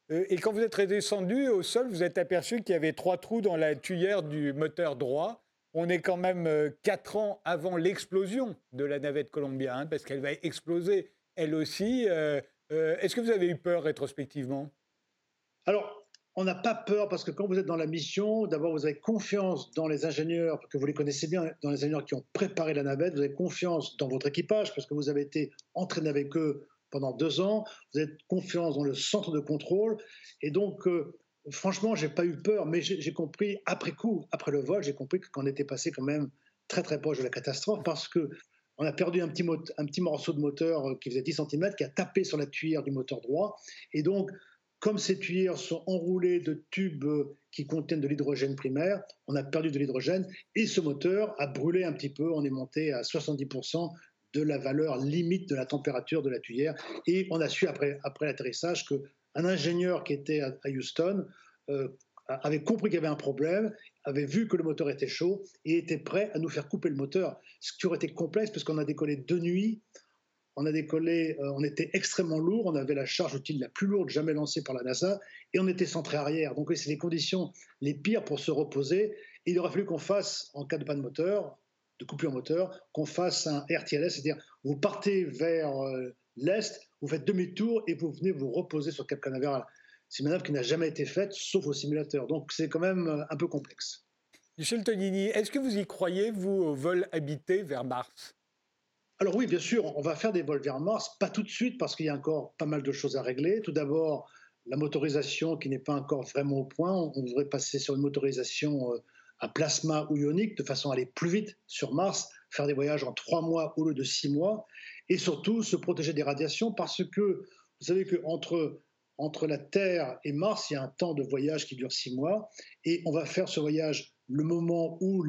Et quand vous êtes redescendu au sol, vous êtes aperçu qu'il y avait trois trous dans la tuyère du moteur droit. On est quand même quatre ans avant l'explosion de la navette Columbia, hein, parce qu'elle va exploser elle aussi. Est-ce que vous avez eu peur rétrospectivement? Alors, on n'a pas peur parce que quand vous êtes dans la mission, d'abord vous avez confiance dans les ingénieurs, parce que vous les connaissez bien, dans les ingénieurs qui ont préparé la navette, vous avez confiance dans votre équipage parce que vous avez été entraîné avec eux pendant deux ans, vous avez confiance dans le centre de contrôle, et donc euh, franchement, j'ai pas eu peur, mais j'ai compris après coup, après le vol, j'ai compris qu'on était passé quand même très très proche de la catastrophe parce que on a perdu un petit, un petit morceau de moteur euh, qui faisait 10 cm, qui a tapé sur la tuyère du moteur droit, et donc comme ces tuyères sont enroulées de tubes qui contiennent de l'hydrogène primaire, on a perdu de l'hydrogène et ce moteur a brûlé un petit peu. On est monté à 70% de la valeur limite de la température de la tuyère. Et on a su après, après l'atterrissage qu'un ingénieur qui était à, Houston euh, avait compris qu'il y avait un problème, avait vu que le moteur était chaud et était prêt à nous faire couper le moteur. Ce qui aurait été complexe parce qu'on a décollé de nuit on a décollé, euh, on était extrêmement lourd, on avait la charge utile la plus lourde jamais lancée par la NASA, et on était centré arrière. Donc c'est les conditions les pires pour se reposer. Il aurait fallu qu'on fasse, en cas de panne moteur, de coupure moteur, qu'on fasse un RTLS, c'est-à-dire vous partez vers euh, l'est, vous faites demi-tour et vous venez vous reposer sur Cap Canaveral. C'est une manœuvre qui n'a jamais été faite, sauf au simulateur. Donc c'est quand même euh, un peu complexe. Michel Tonini, est-ce que vous y croyez, vous, au vol habité vers Mars? Alors oui, bien sûr, on va faire des vols vers Mars, pas tout de suite parce qu'il y a encore pas mal de choses à régler. Tout d'abord, la motorisation qui n'est pas encore vraiment au point. On devrait passer sur une motorisation euh, à plasma ou ionique de façon à aller plus vite sur Mars, faire des voyages en trois mois au lieu de six mois, et surtout se protéger des radiations parce que vous savez qu'entre entre la Terre et Mars, il y a un temps de voyage qui dure six mois, et on va faire ce voyage le moment où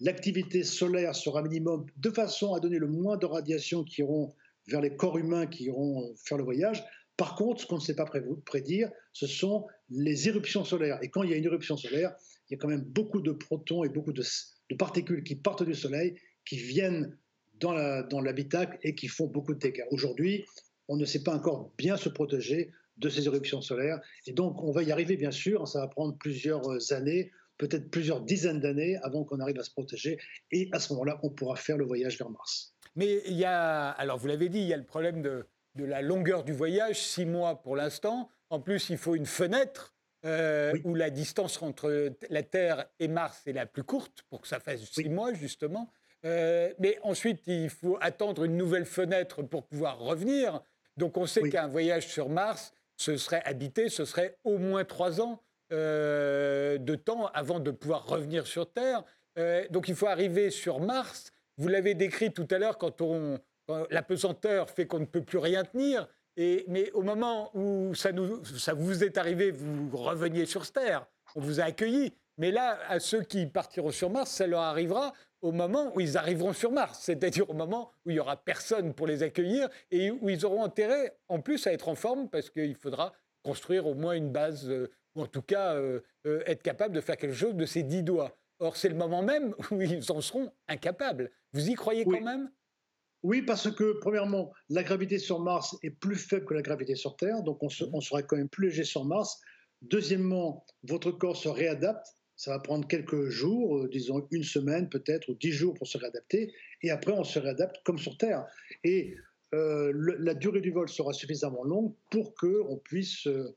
l'activité solaire sera minimum de façon à donner le moins de radiations qui iront vers les corps humains qui iront faire le voyage. Par contre, ce qu'on ne sait pas prédire, ce sont les éruptions solaires. Et quand il y a une éruption solaire, il y a quand même beaucoup de protons et beaucoup de, particules qui partent du Soleil, qui viennent dans l'habitacle et qui font beaucoup de dégâts. Aujourd'hui, on ne sait pas encore bien se protéger de ces éruptions solaires. Et donc, on va y arriver, bien sûr. Ça va prendre plusieurs années peut-être plusieurs dizaines d'années avant qu'on arrive à se protéger. Et à ce moment-là, on pourra faire le voyage vers Mars. Mais il y a, alors vous l'avez dit, il y a le problème de la longueur du voyage, six mois pour l'instant. En plus, il faut une fenêtre euh, où la distance entre la Terre et Mars est la plus courte pour que ça fasse six mois, justement. Euh, mais ensuite, il faut attendre une nouvelle fenêtre pour pouvoir revenir. Donc on sait qu'un voyage sur Mars, ce serait habité, ce serait au moins trois ans. Euh, de temps avant de pouvoir revenir sur Terre. Donc il faut arriver sur Mars. Vous l'avez décrit tout à l'heure quand, on, la pesanteur fait qu'on ne peut plus rien tenir. Et, mais au moment où ça, nous, ça vous est arrivé, vous reveniez sur Terre. On vous a accueilli. Mais là, à ceux qui partiront sur Mars, ça leur arrivera au moment où ils arriveront sur Mars, c'est-à-dire au moment où il n'y aura personne pour les accueillir et où ils auront intérêt en plus à être en forme parce qu'il faudra construire au moins une base euh, ou en tout cas euh, euh, être capable de faire quelque chose de ces dix doigts. Or, c'est le moment même où ils en seront incapables. Vous y croyez quand même? Oui, parce que, premièrement, la gravité sur Mars est plus faible que la gravité sur Terre, donc on, mmh. on sera quand même plus léger sur Mars. Deuxièmement, votre corps se réadapte. Ça va prendre quelques jours, euh, disons une semaine peut-être, ou dix jours pour se réadapter. Et après, on se réadapte comme sur Terre. Et la durée du vol sera suffisamment longue pour qu'on puisse euh,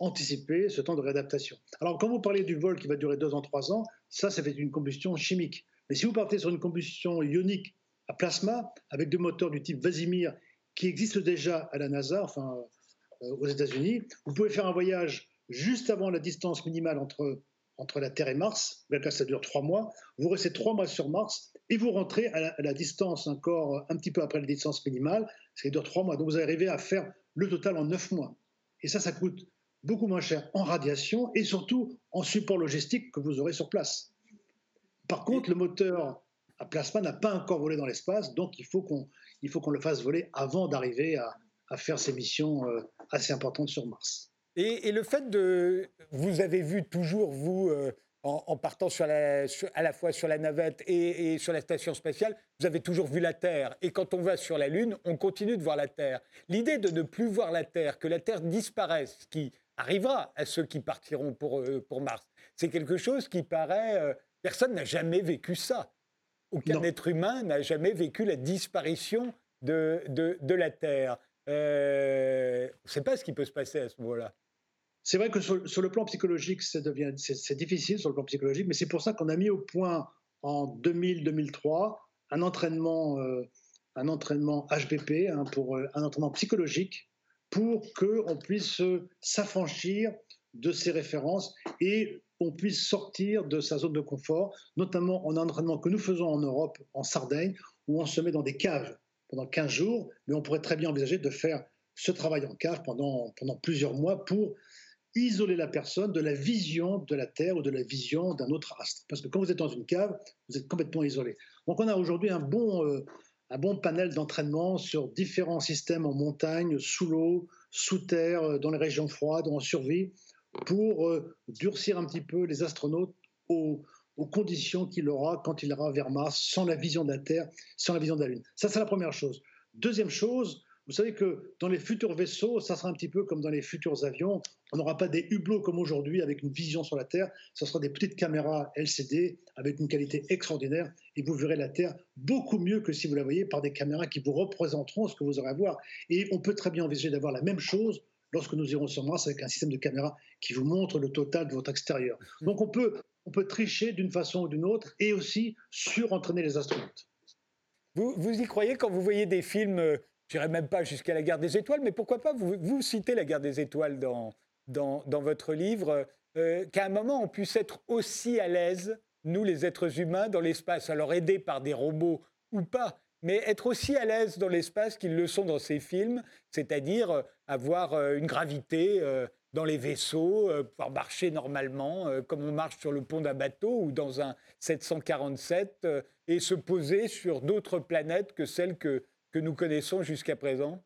anticiper ce temps de réadaptation. Alors, quand vous parlez du vol qui va durer deux ans, trois ans, ça, ça fait une combustion chimique. Mais si vous partez sur une combustion ionique à plasma, avec des moteurs du type Vasimir, qui existent déjà à la NASA, enfin euh, aux États-Unis, vous pouvez faire un voyage juste avant la distance minimale entre, entre la Terre et Mars. Bien ça dure trois mois. Vous restez trois mois sur Mars et vous rentrez à la, à la, distance encore un petit peu après la distance minimale, ce dure trois mois. Donc vous arrivez à faire le total en neuf mois. Et ça, ça coûte beaucoup moins cher en radiation et surtout en support logistique que vous aurez sur place. Par contre, le moteur plasma n'a pas encore volé dans l'espace, donc il faut qu'on le fasse voler avant d'arriver à, à, faire ces missions euh, assez importantes sur Mars. Et, le fait de... Vous avez vu toujours, vous, euh, en, partant à la fois sur la navette et, et, sur la station spatiale, vous avez toujours vu la Terre. Et quand on va sur la Lune, on continue de voir la Terre. L'idée de ne plus voir la Terre, que la Terre disparaisse, qui arrivera à ceux qui partiront pour, euh, pour Mars, c'est quelque chose qui paraît... Personne n'a jamais vécu ça. Aucun être humain n'a jamais vécu la disparition de, de, de la Terre. Euh, on ne sait pas ce qui peut se passer à ce moment-là. C'est vrai que sur, le plan psychologique, c'est difficile sur le plan psychologique, mais c'est pour ça qu'on a mis au point en 2000-2003 un entraînement, euh, un entraînement HBP, hein, pour, euh, un entraînement psychologique, pour qu'on puisse s'affranchir de ces références et on puisse sortir de sa zone de confort, notamment en entraînement que nous faisons en Europe, en Sardaigne, où on se met dans des caves pendant 15 jours, mais on pourrait très bien envisager de faire ce travail en cave pendant, plusieurs mois pour isoler la personne de la vision de la Terre ou de la vision d'un autre astre. Parce que quand vous êtes dans une cave, vous êtes complètement isolé. Donc on a aujourd'hui un bon, euh, un bon panel d'entraînement sur différents systèmes en montagne, sous l'eau, sous terre, euh, dans les régions froides, en survie, pour euh, durcir un petit peu les astronautes aux, aux conditions qu'il aura quand il ira vers Mars, sans la vision de la Terre, sans la vision de la Lune. Ça, c'est la première chose. Deuxième chose, vous savez que dans les futurs vaisseaux, ça sera un petit peu comme dans les futurs avions. On n'aura pas des hublots comme aujourd'hui avec une vision sur la Terre. Ce sera des petites caméras LCD avec une qualité extraordinaire et vous verrez la Terre beaucoup mieux que si vous la voyez par des caméras qui vous représenteront ce que vous aurez à voir. Et on peut très bien envisager d'avoir la même chose lorsque nous irons sur Mars avec un système de caméra qui vous montre le total de votre extérieur. Donc on peut, on peut tricher d'une façon ou d'une autre et aussi surentraîner les astronautes. Vous, vous y croyez quand vous voyez des films euh, je n'irai même pas jusqu'à la guerre des étoiles, mais pourquoi pas, vous, vous citez la guerre des étoiles dans, dans, dans votre livre, euh, qu'à un moment on puisse être aussi à l'aise, nous les êtres humains, dans l'espace, alors aidés par des robots ou pas, mais être aussi à l'aise dans l'espace qu'ils le sont dans ces films, c'est-à-dire euh, avoir euh, une gravité dans les vaisseaux, pouvoir marcher normalement, comme on marche sur le pont d'un bateau ou dans un 747, et se poser sur d'autres planètes que celles que que nous connaissons jusqu'à présent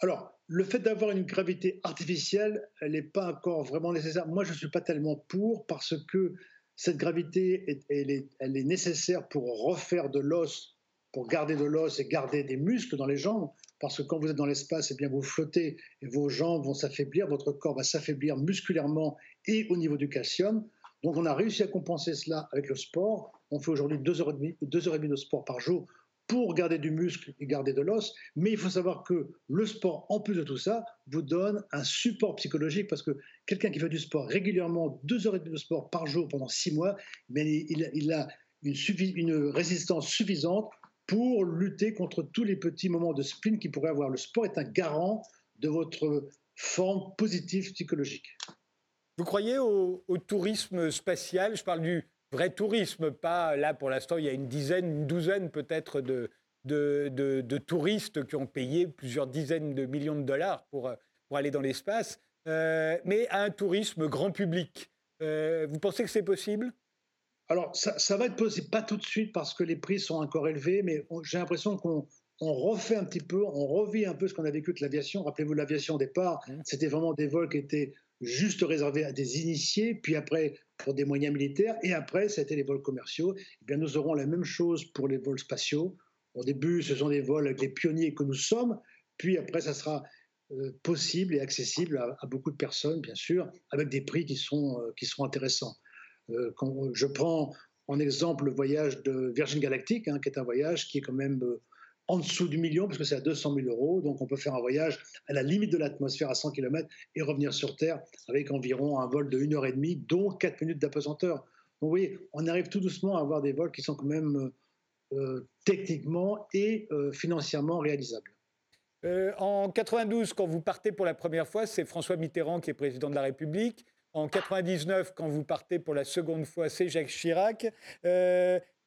Alors, le fait d'avoir une gravité artificielle, elle n'est pas encore vraiment nécessaire. Moi, je ne suis pas tellement pour parce que cette gravité, elle est nécessaire pour refaire de l'os, pour garder de l'os et garder des muscles dans les jambes. Parce que quand vous êtes dans l'espace, eh bien vous flottez et vos jambes vont s'affaiblir, votre corps va s'affaiblir musculairement et au niveau du calcium. Donc on a réussi à compenser cela avec le sport. On fait aujourd'hui deux heures et demie, deux heures et demie de sport par jour pour garder du muscle et garder de l'os, mais il faut savoir que le sport, en plus de tout ça, vous donne un support psychologique parce que quelqu'un qui fait du sport régulièrement, deux heures et demie de sport par jour pendant six mois, mais il, a une résistance suffisante pour lutter contre tous les petits moments de spleen qu'il pourrait avoir. Le sport est un garant de votre forme positive psychologique. Vous croyez au tourisme spatial? Je parle du, vrai tourisme, pas là pour l'instant, il y a une dizaine, une douzaine peut-être de, de, touristes qui ont payé plusieurs dizaines de millions de dollars pour, pour aller dans l'espace, euh, mais à un tourisme grand public. Euh, vous pensez que c'est possible? Alors, ça, va être possible, pas tout de suite parce que les prix sont encore élevés, mais j'ai l'impression qu'on on refait un petit peu, on revit un peu ce qu'on a vécu avec l'aviation. Rappelez-vous, l'aviation au départ, mmh. c'était vraiment des vols qui étaient juste réservés à des initiés, puis après pour des moyens militaires, et après, été les vols commerciaux. Eh bien, nous aurons la même chose pour les vols spatiaux. Au début, ce sont des vols avec les pionniers que nous sommes, puis après, ça sera euh, possible et accessible à, beaucoup de personnes, bien sûr, avec des prix qui, sont, euh, qui seront intéressants. Euh, je prends en exemple le voyage de Virgin Galactic, hein, qui est un voyage qui est quand même en dessous du million, parce que c'est à 200 000 euros. Donc on peut faire un voyage à la limite de l'atmosphère à 100 km et revenir sur Terre avec environ un vol de 1 heure et demie, dont 4 minutes d'apesanteur. Donc vous voyez, on arrive tout doucement à avoir des vols qui sont quand même euh, techniquement et euh, financièrement réalisables. Euh, en 92, quand vous partez pour la première fois, c'est François Mitterrand qui est président de la République. En 99, quand vous partez pour la seconde fois, c'est Jacques Chirac.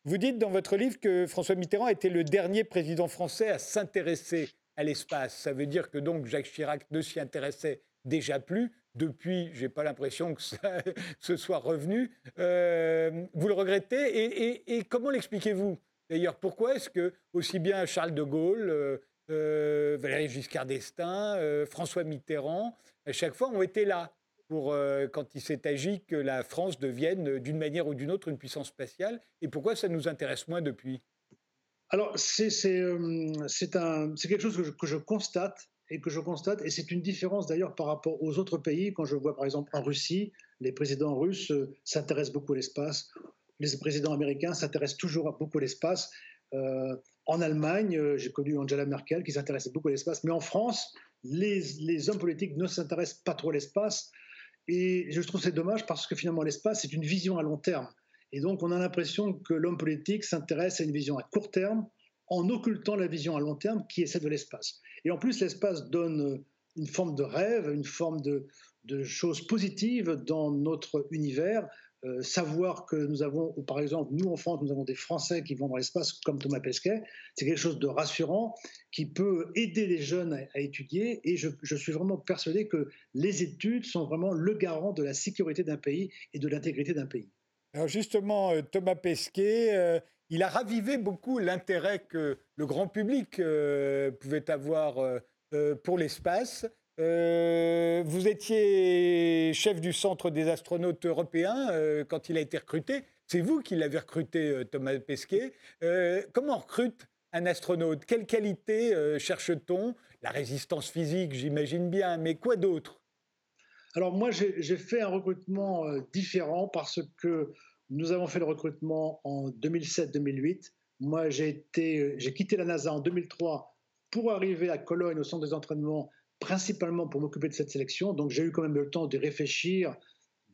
Vous dites dans votre livre que François Mitterrand était le dernier président français à s'intéresser à l'espace. Ça veut dire que donc Jacques Chirac ne s'y intéressait déjà plus. Depuis, j'ai pas l'impression que ça se soit revenu. Euh, vous le regrettez et, comment l'expliquez-vous? D'ailleurs, pourquoi est-ce que aussi bien Charles de Gaulle, euh, euh, Valéry Giscard d'Estaing, François Mitterrand, à chaque fois ont été là? Pour, euh, quand il s'est agi que la France devienne, euh, d'une manière ou d'une autre, une puissance spatiale Et pourquoi ça nous intéresse moins depuis? Alors, c'est quelque chose que je, constate et que je constate, et c'est une différence d'ailleurs par rapport aux autres pays. Quand je vois par exemple en Russie, les présidents russes s'intéressent beaucoup à l'espace, les présidents américains s'intéressent toujours beaucoup à l'espace. Euh, en Allemagne, euh, j'ai connu Angela Merkel qui s'intéressait beaucoup à l'espace, mais en France, les, hommes politiques ne s'intéressent pas trop à l'espace. Et je trouve c'est dommage parce que finalement l'espace, c'est une vision à long terme. Et donc on a l'impression que l'homme politique s'intéresse à une vision à court terme en occultant la vision à long terme qui est celle de l'espace. Et en plus, l'espace donne une forme de rêve, une forme de, de choses positives dans notre univers. Euh, savoir que nous avons, par exemple, nous en France, nous avons des Français qui vont dans l'espace comme Thomas Pesquet, c'est quelque chose de rassurant qui peut aider les jeunes à, étudier. Et je, suis vraiment persuadé que les études sont vraiment le garant de la sécurité d'un pays et de l'intégrité d'un pays. Alors justement, euh, Thomas Pesquet, euh, il a ravivé beaucoup l'intérêt que le grand public pouvait avoir pour l'espace. Euh, vous étiez chef du centre des astronautes européens euh, quand il a été recruté. C'est vous qui l'avez recruté, euh, Thomas Pesquet. comment on recrute un astronaute? Quelle qualité cherche-t-on? La résistance physique, j'imagine bien, mais quoi d'autre? Alors moi, j'ai fait un recrutement différent parce que nous avons fait le recrutement en 2007-2008. Moi, j'ai quitté la NASA en 2003 pour arriver à Cologne au centre des entraînements principalement pour m'occuper de cette sélection. Donc j'ai eu quand même le temps de réfléchir,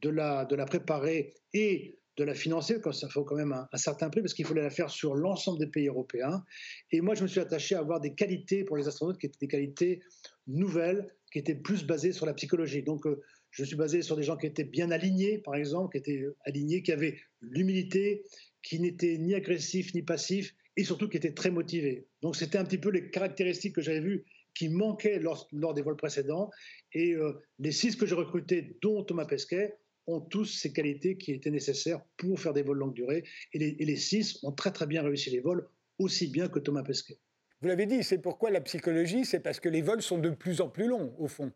de la, de la préparer et de la financer, parce ça faut quand même un, certain prix, parce qu'il fallait la faire sur l'ensemble des pays européens. Et moi, je me suis attaché à avoir des qualités pour les astronautes qui étaient des qualités nouvelles, qui étaient plus basées sur la psychologie. Donc, euh, je suis basé sur des gens qui étaient bien alignés, par exemple, qui étaient alignés, qui avaient l'humilité, qui n'étaient ni agressifs ni passifs, et surtout qui étaient très motivés. Donc, c'était un petit peu les caractéristiques que j'avais vues qui manquaient lors, des vols précédents. Et euh, les six que j'ai recrutés, dont Thomas Pesquet, ont tous ces qualités qui étaient nécessaires pour faire des vols longue durée. Et les, et les six ont très très bien réussi les vols, aussi bien que Thomas Pesquet. Vous l'avez dit, c'est pourquoi la psychologie, c'est parce que les vols sont de plus en plus longs, au fond.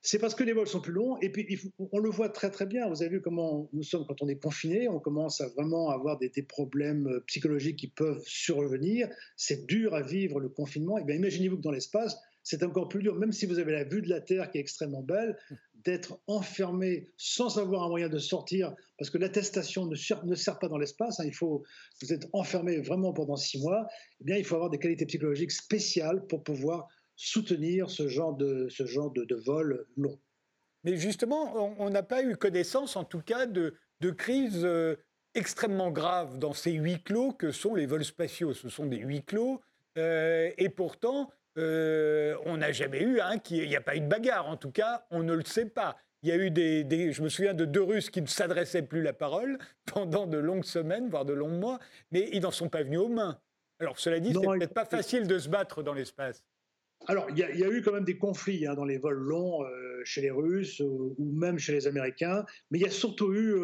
C'est parce que les vols sont plus longs et puis on le voit très très bien. Vous avez vu comment nous sommes quand on est confiné, on commence à vraiment avoir des, problèmes euh, psychologiques qui peuvent survenir. C'est dur à vivre le confinement. Et bien imaginez-vous que dans l'espace, c'est encore plus dur, même si vous avez la vue de la Terre qui est extrêmement belle, d'être enfermé sans avoir un moyen de sortir, parce que l'attestation ne, ne, sert pas dans l'espace. Hein. il faut, vous êtes enfermé vraiment pendant six mois. Eh bien, il faut avoir des qualités psychologiques spéciales pour pouvoir soutenir ce genre de, ce genre de, vol long. Mais justement, on n'a pas eu connaissance, en tout cas, de, de crises euh, extrêmement graves dans ces huis clos que sont les vols spatiaux. Ce sont des huis clos. Euh, et pourtant, euh, on n'a jamais eu, hein, il n'y a pas eu de bagarre. En tout cas, on ne le sait pas. Il y a eu des, des, je me souviens de deux Russes qui ne s'adressaient plus la parole pendant de longues semaines, voire de longs mois, mais ils n'en sont pas venus aux mains. Alors, cela dit, c'est peut-être pas facile de se battre dans l'espace. Alors, il y, a eu quand même des conflits hein, dans les vols longs euh, chez les Russes euh, ou même chez les Américains, mais il y a surtout eu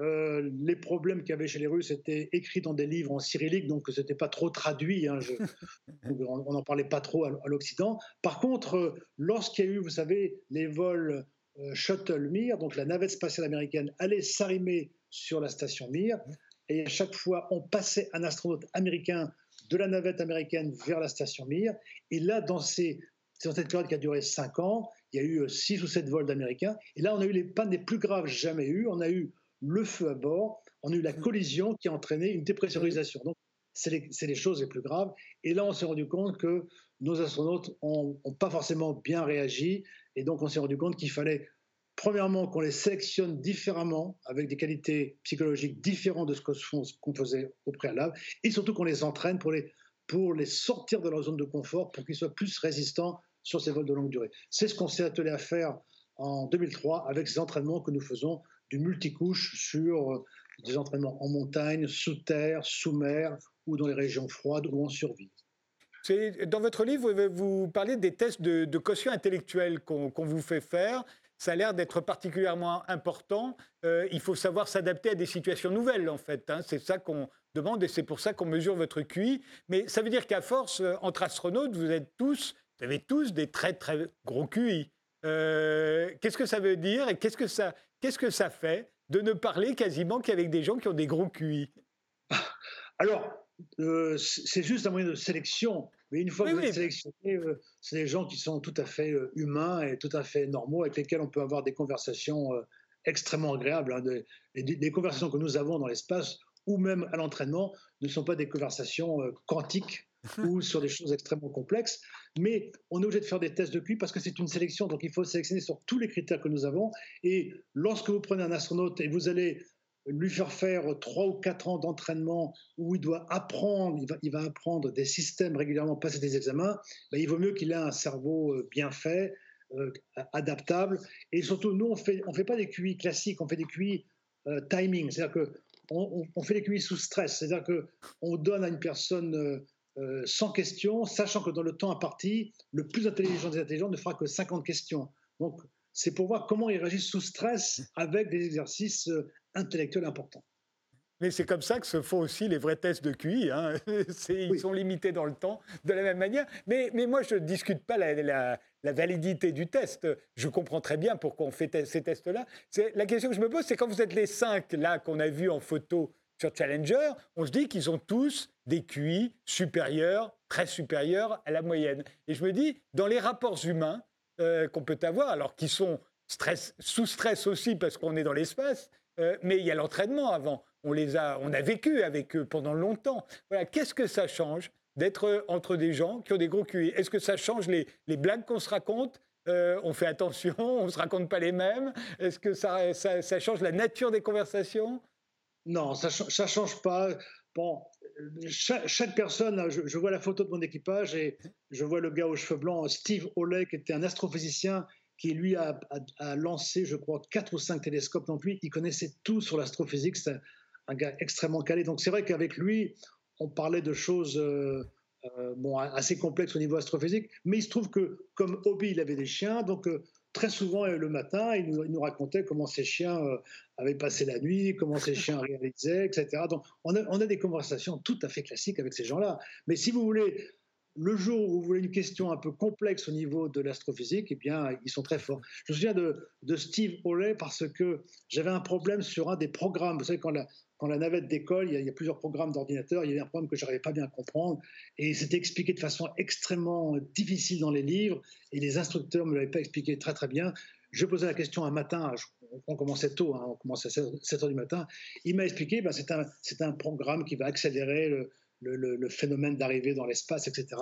euh, les problèmes qu'il y avait chez les Russes étaient écrits dans des livres en cyrillique, donc ce n'était pas trop traduit. Hein, on n'en parlait pas trop à, l'Occident. Par contre, lorsqu'il y a eu, vous savez, les vols Shuttle Mir, donc la navette spatiale américaine allait s'arrimer sur la station Mir, et à chaque fois, on passait un astronaute américain de la navette américaine vers la station Mir. Et là, dans, ces, dans cette période qui a duré 5 ans, il y a eu 6 euh, ou 7 vols d'Américains. Et là, on a eu les pannes les plus graves jamais eues. On a eu le feu à bord, on a eu la mmh. collision qui a entraîné une dépressurisation. Donc, c'est les, les, choses les plus graves. Et là, on s'est rendu compte que nos astronautes n'ont pas forcément bien réagi. Et donc, on s'est rendu compte qu'il fallait Premièrement, qu'on les sélectionne différemment, avec des qualités psychologiques différentes de ce qu'on faisait au préalable, et surtout qu'on les entraîne pour les, pour les sortir de leur zone de confort, pour qu'ils soient plus résistants sur ces vols de longue durée. C'est ce qu'on s'est attelé à faire en 2003 avec ces entraînements que nous faisons du multicouche sur euh, des entraînements en montagne, sous terre, sous mer ou dans les régions froides ou en survie. Dans votre livre, vous parlez des tests de, de quotient intellectuel qu'on vous fait faire ça a l'air d'être particulièrement important. Euh, il faut savoir s'adapter à des situations nouvelles, en fait. Hein. C'est ça qu'on demande et c'est pour ça qu'on mesure votre QI. Mais ça veut dire qu'à force, euh, entre astronautes, vous êtes tous, vous avez tous des très très gros QI. qu'est-ce que ça veut dire et qu'est-ce que ça, qu'est-ce que ça fait de ne parler quasiment qu'avec des gens qui ont des gros QI? Alors, c'est juste un moyen de sélection. Mais une fois que vous êtes sélectionné, c'est des gens qui sont tout à fait humains et tout à fait normaux, avec lesquels on peut avoir des conversations extrêmement agréables. Hein, des, conversations que nous avons dans l'espace ou même à l'entraînement ne sont pas des conversations quantiques ou sur des choses extrêmement complexes, mais on est obligé de faire des tests de QI parce que c'est une sélection, donc il faut sélectionner sur tous les critères que nous avons. Et lorsque vous prenez un astronaute et vous allez lui faire faire trois ou quatre ans d'entraînement où il doit apprendre, il va, apprendre des systèmes régulièrement, passer des examens, ben, il vaut mieux qu'il ait un cerveau euh, bien fait, euh, adaptable. Et surtout, nous, on fait, ne on fait pas des QI classiques, on fait des QI euh, timing, c'est-à-dire que on, fait des QI sous stress, c'est-à-dire qu'on donne à une personne sans question, sachant que dans le temps imparti, le plus intelligent des intelligents ne fera que 50 questions. Donc, c'est pour voir comment ils réagissent sous stress avec des exercices intellectuel important. Mais c'est comme ça que se font aussi les vrais tests de QI. Hein. Ils sont limités dans le temps de la même manière. Mais, mais moi, je ne discute pas la, la, validité du test. Je comprends très bien pourquoi on fait ces tests-là. La question que je me pose, c'est quand vous êtes les cinq là qu'on a vus en photo sur Challenger, on se dit qu'ils ont tous des QI supérieurs, très supérieurs à la moyenne. Et je me dis, dans les rapports humains euh, qu'on peut avoir, alors qu'ils sont stress, sous stress aussi parce qu'on est dans l'espace, euh, mais il y a l'entraînement avant. On les a, on a vécu avec eux pendant longtemps. Voilà, qu'est-ce que ça change d'être entre des gens qui ont des gros QI Est-ce que ça change les, blagues qu'on se raconte? Euh, on fait attention, on ne se raconte pas les mêmes? Est-ce que ça, change la nature des conversations? Non, ça ne change pas. Bon, chaque, personne, je, je, vois la photo de mon équipage et je vois le gars aux cheveux blancs, Steve Oley, qui était un astrophysicien qui lui a, lancé, je crois, quatre ou cinq télescopes. Donc lui, il connaissait tout sur l'astrophysique. C'est un, gars extrêmement calé. Donc c'est vrai qu'avec lui, on parlait de choses euh, euh, bon, assez complexes au niveau astrophysique. Mais il se trouve que comme hobby, il avait des chiens. Donc euh, très souvent le matin, il nous, racontait comment ses chiens avaient passé la nuit, comment ses chiens réalisaient, etc. Donc on a, on a des conversations tout à fait classiques avec ces gens-là. Mais si vous voulez le jour où vous voulez une question un peu complexe au niveau de l'astrophysique, eh bien, ils sont très forts. Je me souviens de, Steve Hawley parce que j'avais un problème sur un des programmes. Vous savez, quand la, navette décolle, il y, a, plusieurs programmes d'ordinateur, il y avait un problème que je n'arrivais pas bien à comprendre, et c'était expliqué de façon extrêmement difficile dans les livres, et les instructeurs ne me l'avaient pas expliqué très très bien. Je posais la question un matin, on commençait tôt, hein, on commençait à 7 h du matin, il m'a expliqué, ben, c'est un, un programme qui va accélérer le, le, phénomène d'arrivée dans l'espace, etc.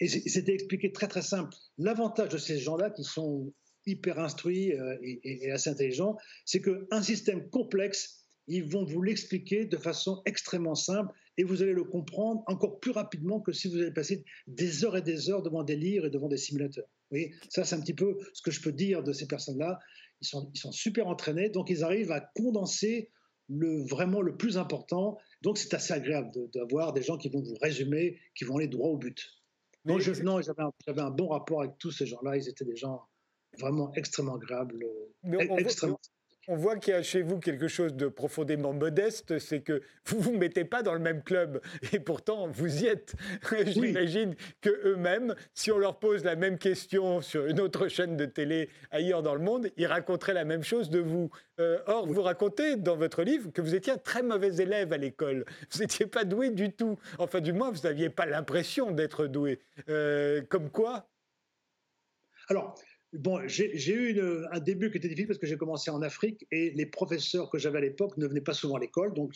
Et c'était expliqué très très simple. L'avantage de ces gens-là, qui sont hyper instruits euh, et, assez intelligents, c'est qu'un système complexe, ils vont vous l'expliquer de façon extrêmement simple et vous allez le comprendre encore plus rapidement que si vous allez passer des heures et des heures devant des livres et devant des simulateurs. Vous voyez ça, c'est un petit peu ce que je peux dire de ces personnes-là. Ils sont, ils sont super entraînés, donc ils arrivent à condenser vraiment le plus important. Donc c'est assez agréable d'avoir des gens qui vont vous résumer, qui vont aller droit au but. Donc je, non, j'avais un, bon rapport avec tous ces gens-là. Ils étaient des gens vraiment extrêmement agréables, extrêmement on voit qu'il y a chez vous quelque chose de profondément modeste, c'est que vous ne vous mettez pas dans le même club. Et pourtant, vous y êtes. J'imagine queux mêmes si on leur pose la même question sur une autre chaîne de télé ailleurs dans le monde, ils raconteraient la même chose de vous. Euh, or, vous racontez dans votre livre que vous étiez un très mauvais élève à l'école. Vous n'étiez pas doué du tout. Enfin, du moins, vous n'aviez pas l'impression d'être doué. Euh, comme quoi? Alors, Bon, j'ai eu un début qui était difficile parce que j'ai commencé en Afrique et les professeurs que j'avais à l'époque ne venaient pas souvent à l'école, donc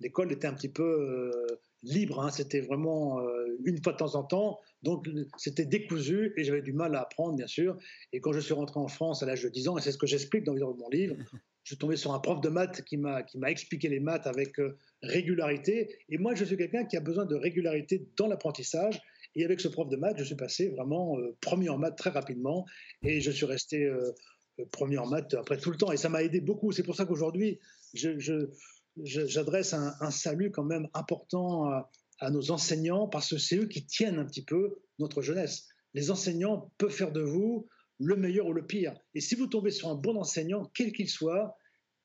l'école était un petit peu euh, libre, hein. c'était vraiment euh, une fois de temps en temps, donc c'était décousu et j'avais du mal à apprendre bien sûr. Et quand je suis rentré en France à l'âge de 10 ans, et c'est ce que j'explique dans mon livre, je suis tombé sur un prof de maths qui m'a expliqué les maths avec euh, régularité. Et moi, je suis quelqu'un qui a besoin de régularité dans l'apprentissage. Et avec ce prof de maths, je suis passé vraiment euh, premier en maths très rapidement et je suis resté euh, euh, premier en maths après tout le temps. Et ça m'a aidé beaucoup. C'est pour ça qu'aujourd'hui, j'adresse un, salut quand même important à, nos enseignants parce que c'est eux qui tiennent un petit peu notre jeunesse. Les enseignants peuvent faire de vous le meilleur ou le pire. Et si vous tombez sur un bon enseignant, quel qu'il soit,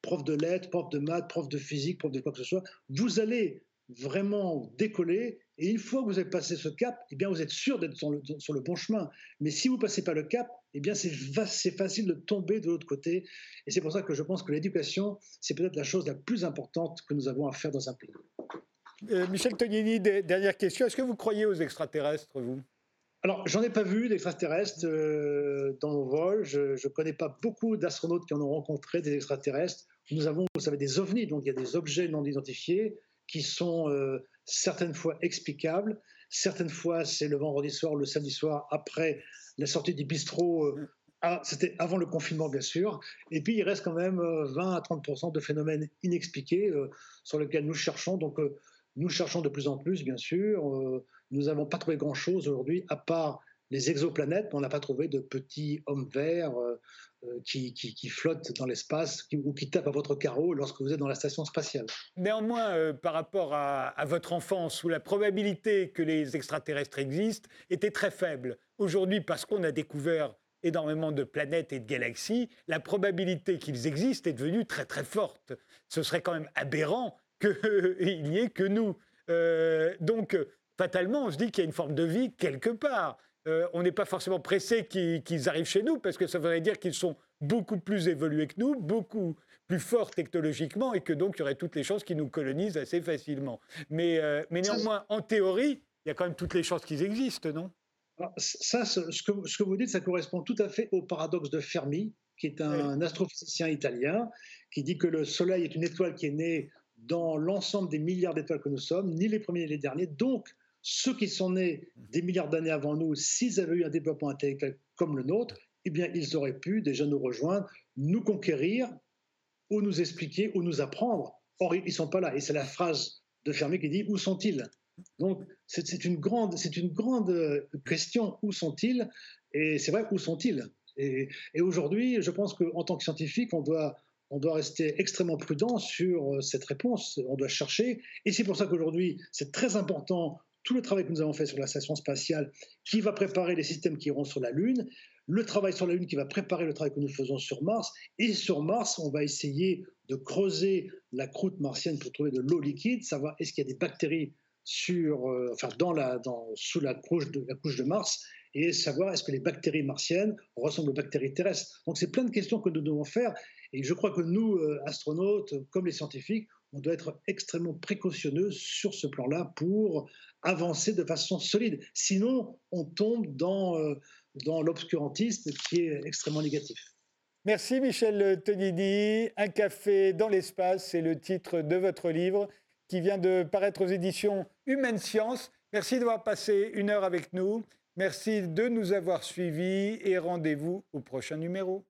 prof de lettres, prof de maths, prof de physique, prof de quoi que ce soit, vous allez vraiment décoller Et une fois que vous avez passé ce cap, eh bien, vous êtes sûr d'être sur le, sur le bon chemin. Mais si vous ne passez pas le cap, eh bien, c'est facile de tomber de l'autre côté. Et c'est pour ça que je pense que l'éducation, c'est peut-être la chose la plus importante que nous avons à faire dans un pays. Euh, Michel Tognini, dernière question. Est-ce que vous croyez aux extraterrestres, vous? Alors, j'en ai pas vu d'extraterrestres euh, dans nos vols. Je ne connais pas beaucoup d'astronautes qui en ont rencontré des extraterrestres. Nous avons, vous savez, des ovnis, donc il y a des objets non identifiés qui sont euh, certaines fois explicables. Certaines fois, c'est le vendredi soir le samedi soir après la sortie du bistrot. Euh, c'était avant le confinement, bien sûr. Et puis, il reste quand même 20 à 30% de phénomènes inexpliqués sur lesquels nous cherchons. Donc, nous cherchons de plus en plus, bien sûr. Euh, nous n'avons pas trouvé grand-chose aujourd'hui, à part les exoplanètes. On n'a pas trouvé de petits hommes verts euh, euh, qui, qui, flottent dans l'espace ou qui tapent à votre carreau lorsque vous êtes dans la station spatiale. Néanmoins, par rapport à, votre enfance, où la probabilité que les extraterrestres existent était très faible, aujourd'hui, parce qu'on a découvert énormément de planètes et de galaxies, la probabilité qu'ils existent est devenue très très forte. Ce serait quand même aberrant qu'il n'y ait que nous. Euh, donc, fatalement, on se dit qu'il y a une forme de vie quelque part. Euh, on n'est pas forcément pressé qu'ils arrivent chez nous, parce que ça voudrait dire qu'ils sont beaucoup plus évolués que nous, beaucoup plus forts technologiquement, et que donc il y aurait toutes les chances qu'ils nous colonisent assez facilement. Mais, euh, mais néanmoins, en théorie, il y a quand même toutes les chances qu'ils existent, non? Ça, ce que, ce que, vous dites, ça correspond tout à fait au paradoxe de Fermi, qui est un astrophysicien italien, qui dit que le Soleil est une étoile qui est née dans l'ensemble des milliards d'étoiles que nous sommes, ni les premiers ni les derniers. Donc, ceux qui sont nés des milliards d'années avant nous, s'ils avaient eu un développement intellectuel comme le nôtre, eh bien, ils auraient pu déjà nous rejoindre, nous conquérir, ou nous expliquer, ou nous apprendre. Or, ils ne sont pas là. Et c'est la phrase de Fermi qui dit Où sont-ils? Donc, c'est une, grande, une grande euh, question Où sont-ils? Et c'est vrai, où sont-ils? Et, et aujourd'hui, je pense qu'en tant que scientifique, on doit on doit rester extrêmement prudent sur euh, cette réponse. On doit chercher. Et c'est pour ça qu'aujourd'hui, c'est très important tout le travail que nous avons fait sur la station spatiale qui va préparer les systèmes qui iront sur la Lune, le travail sur la Lune qui va préparer le travail que nous faisons sur Mars. Et sur Mars, on va essayer de creuser la croûte martienne pour trouver de l'eau liquide, savoir est-ce qu'il y a des bactéries sur, euh, enfin dans la, dans, sous la couche, de, la couche de Mars et savoir est-ce que les bactéries martiennes ressemblent aux bactéries terrestres. Donc c'est plein de questions que nous devons faire et je crois que nous, euh, astronautes, comme les scientifiques, on doit être extrêmement précautionneux sur ce plan-là pour avancer de façon solide. Sinon, on tombe dans, euh, dans l'obscurantisme qui est extrêmement négatif. Merci Michel Tonini. Un café dans l'espace, c'est le titre de votre livre qui vient de paraître aux éditions Humaine Science. Merci d'avoir passé une heure avec nous. Merci de nous avoir suivis et rendez-vous au prochain numéro.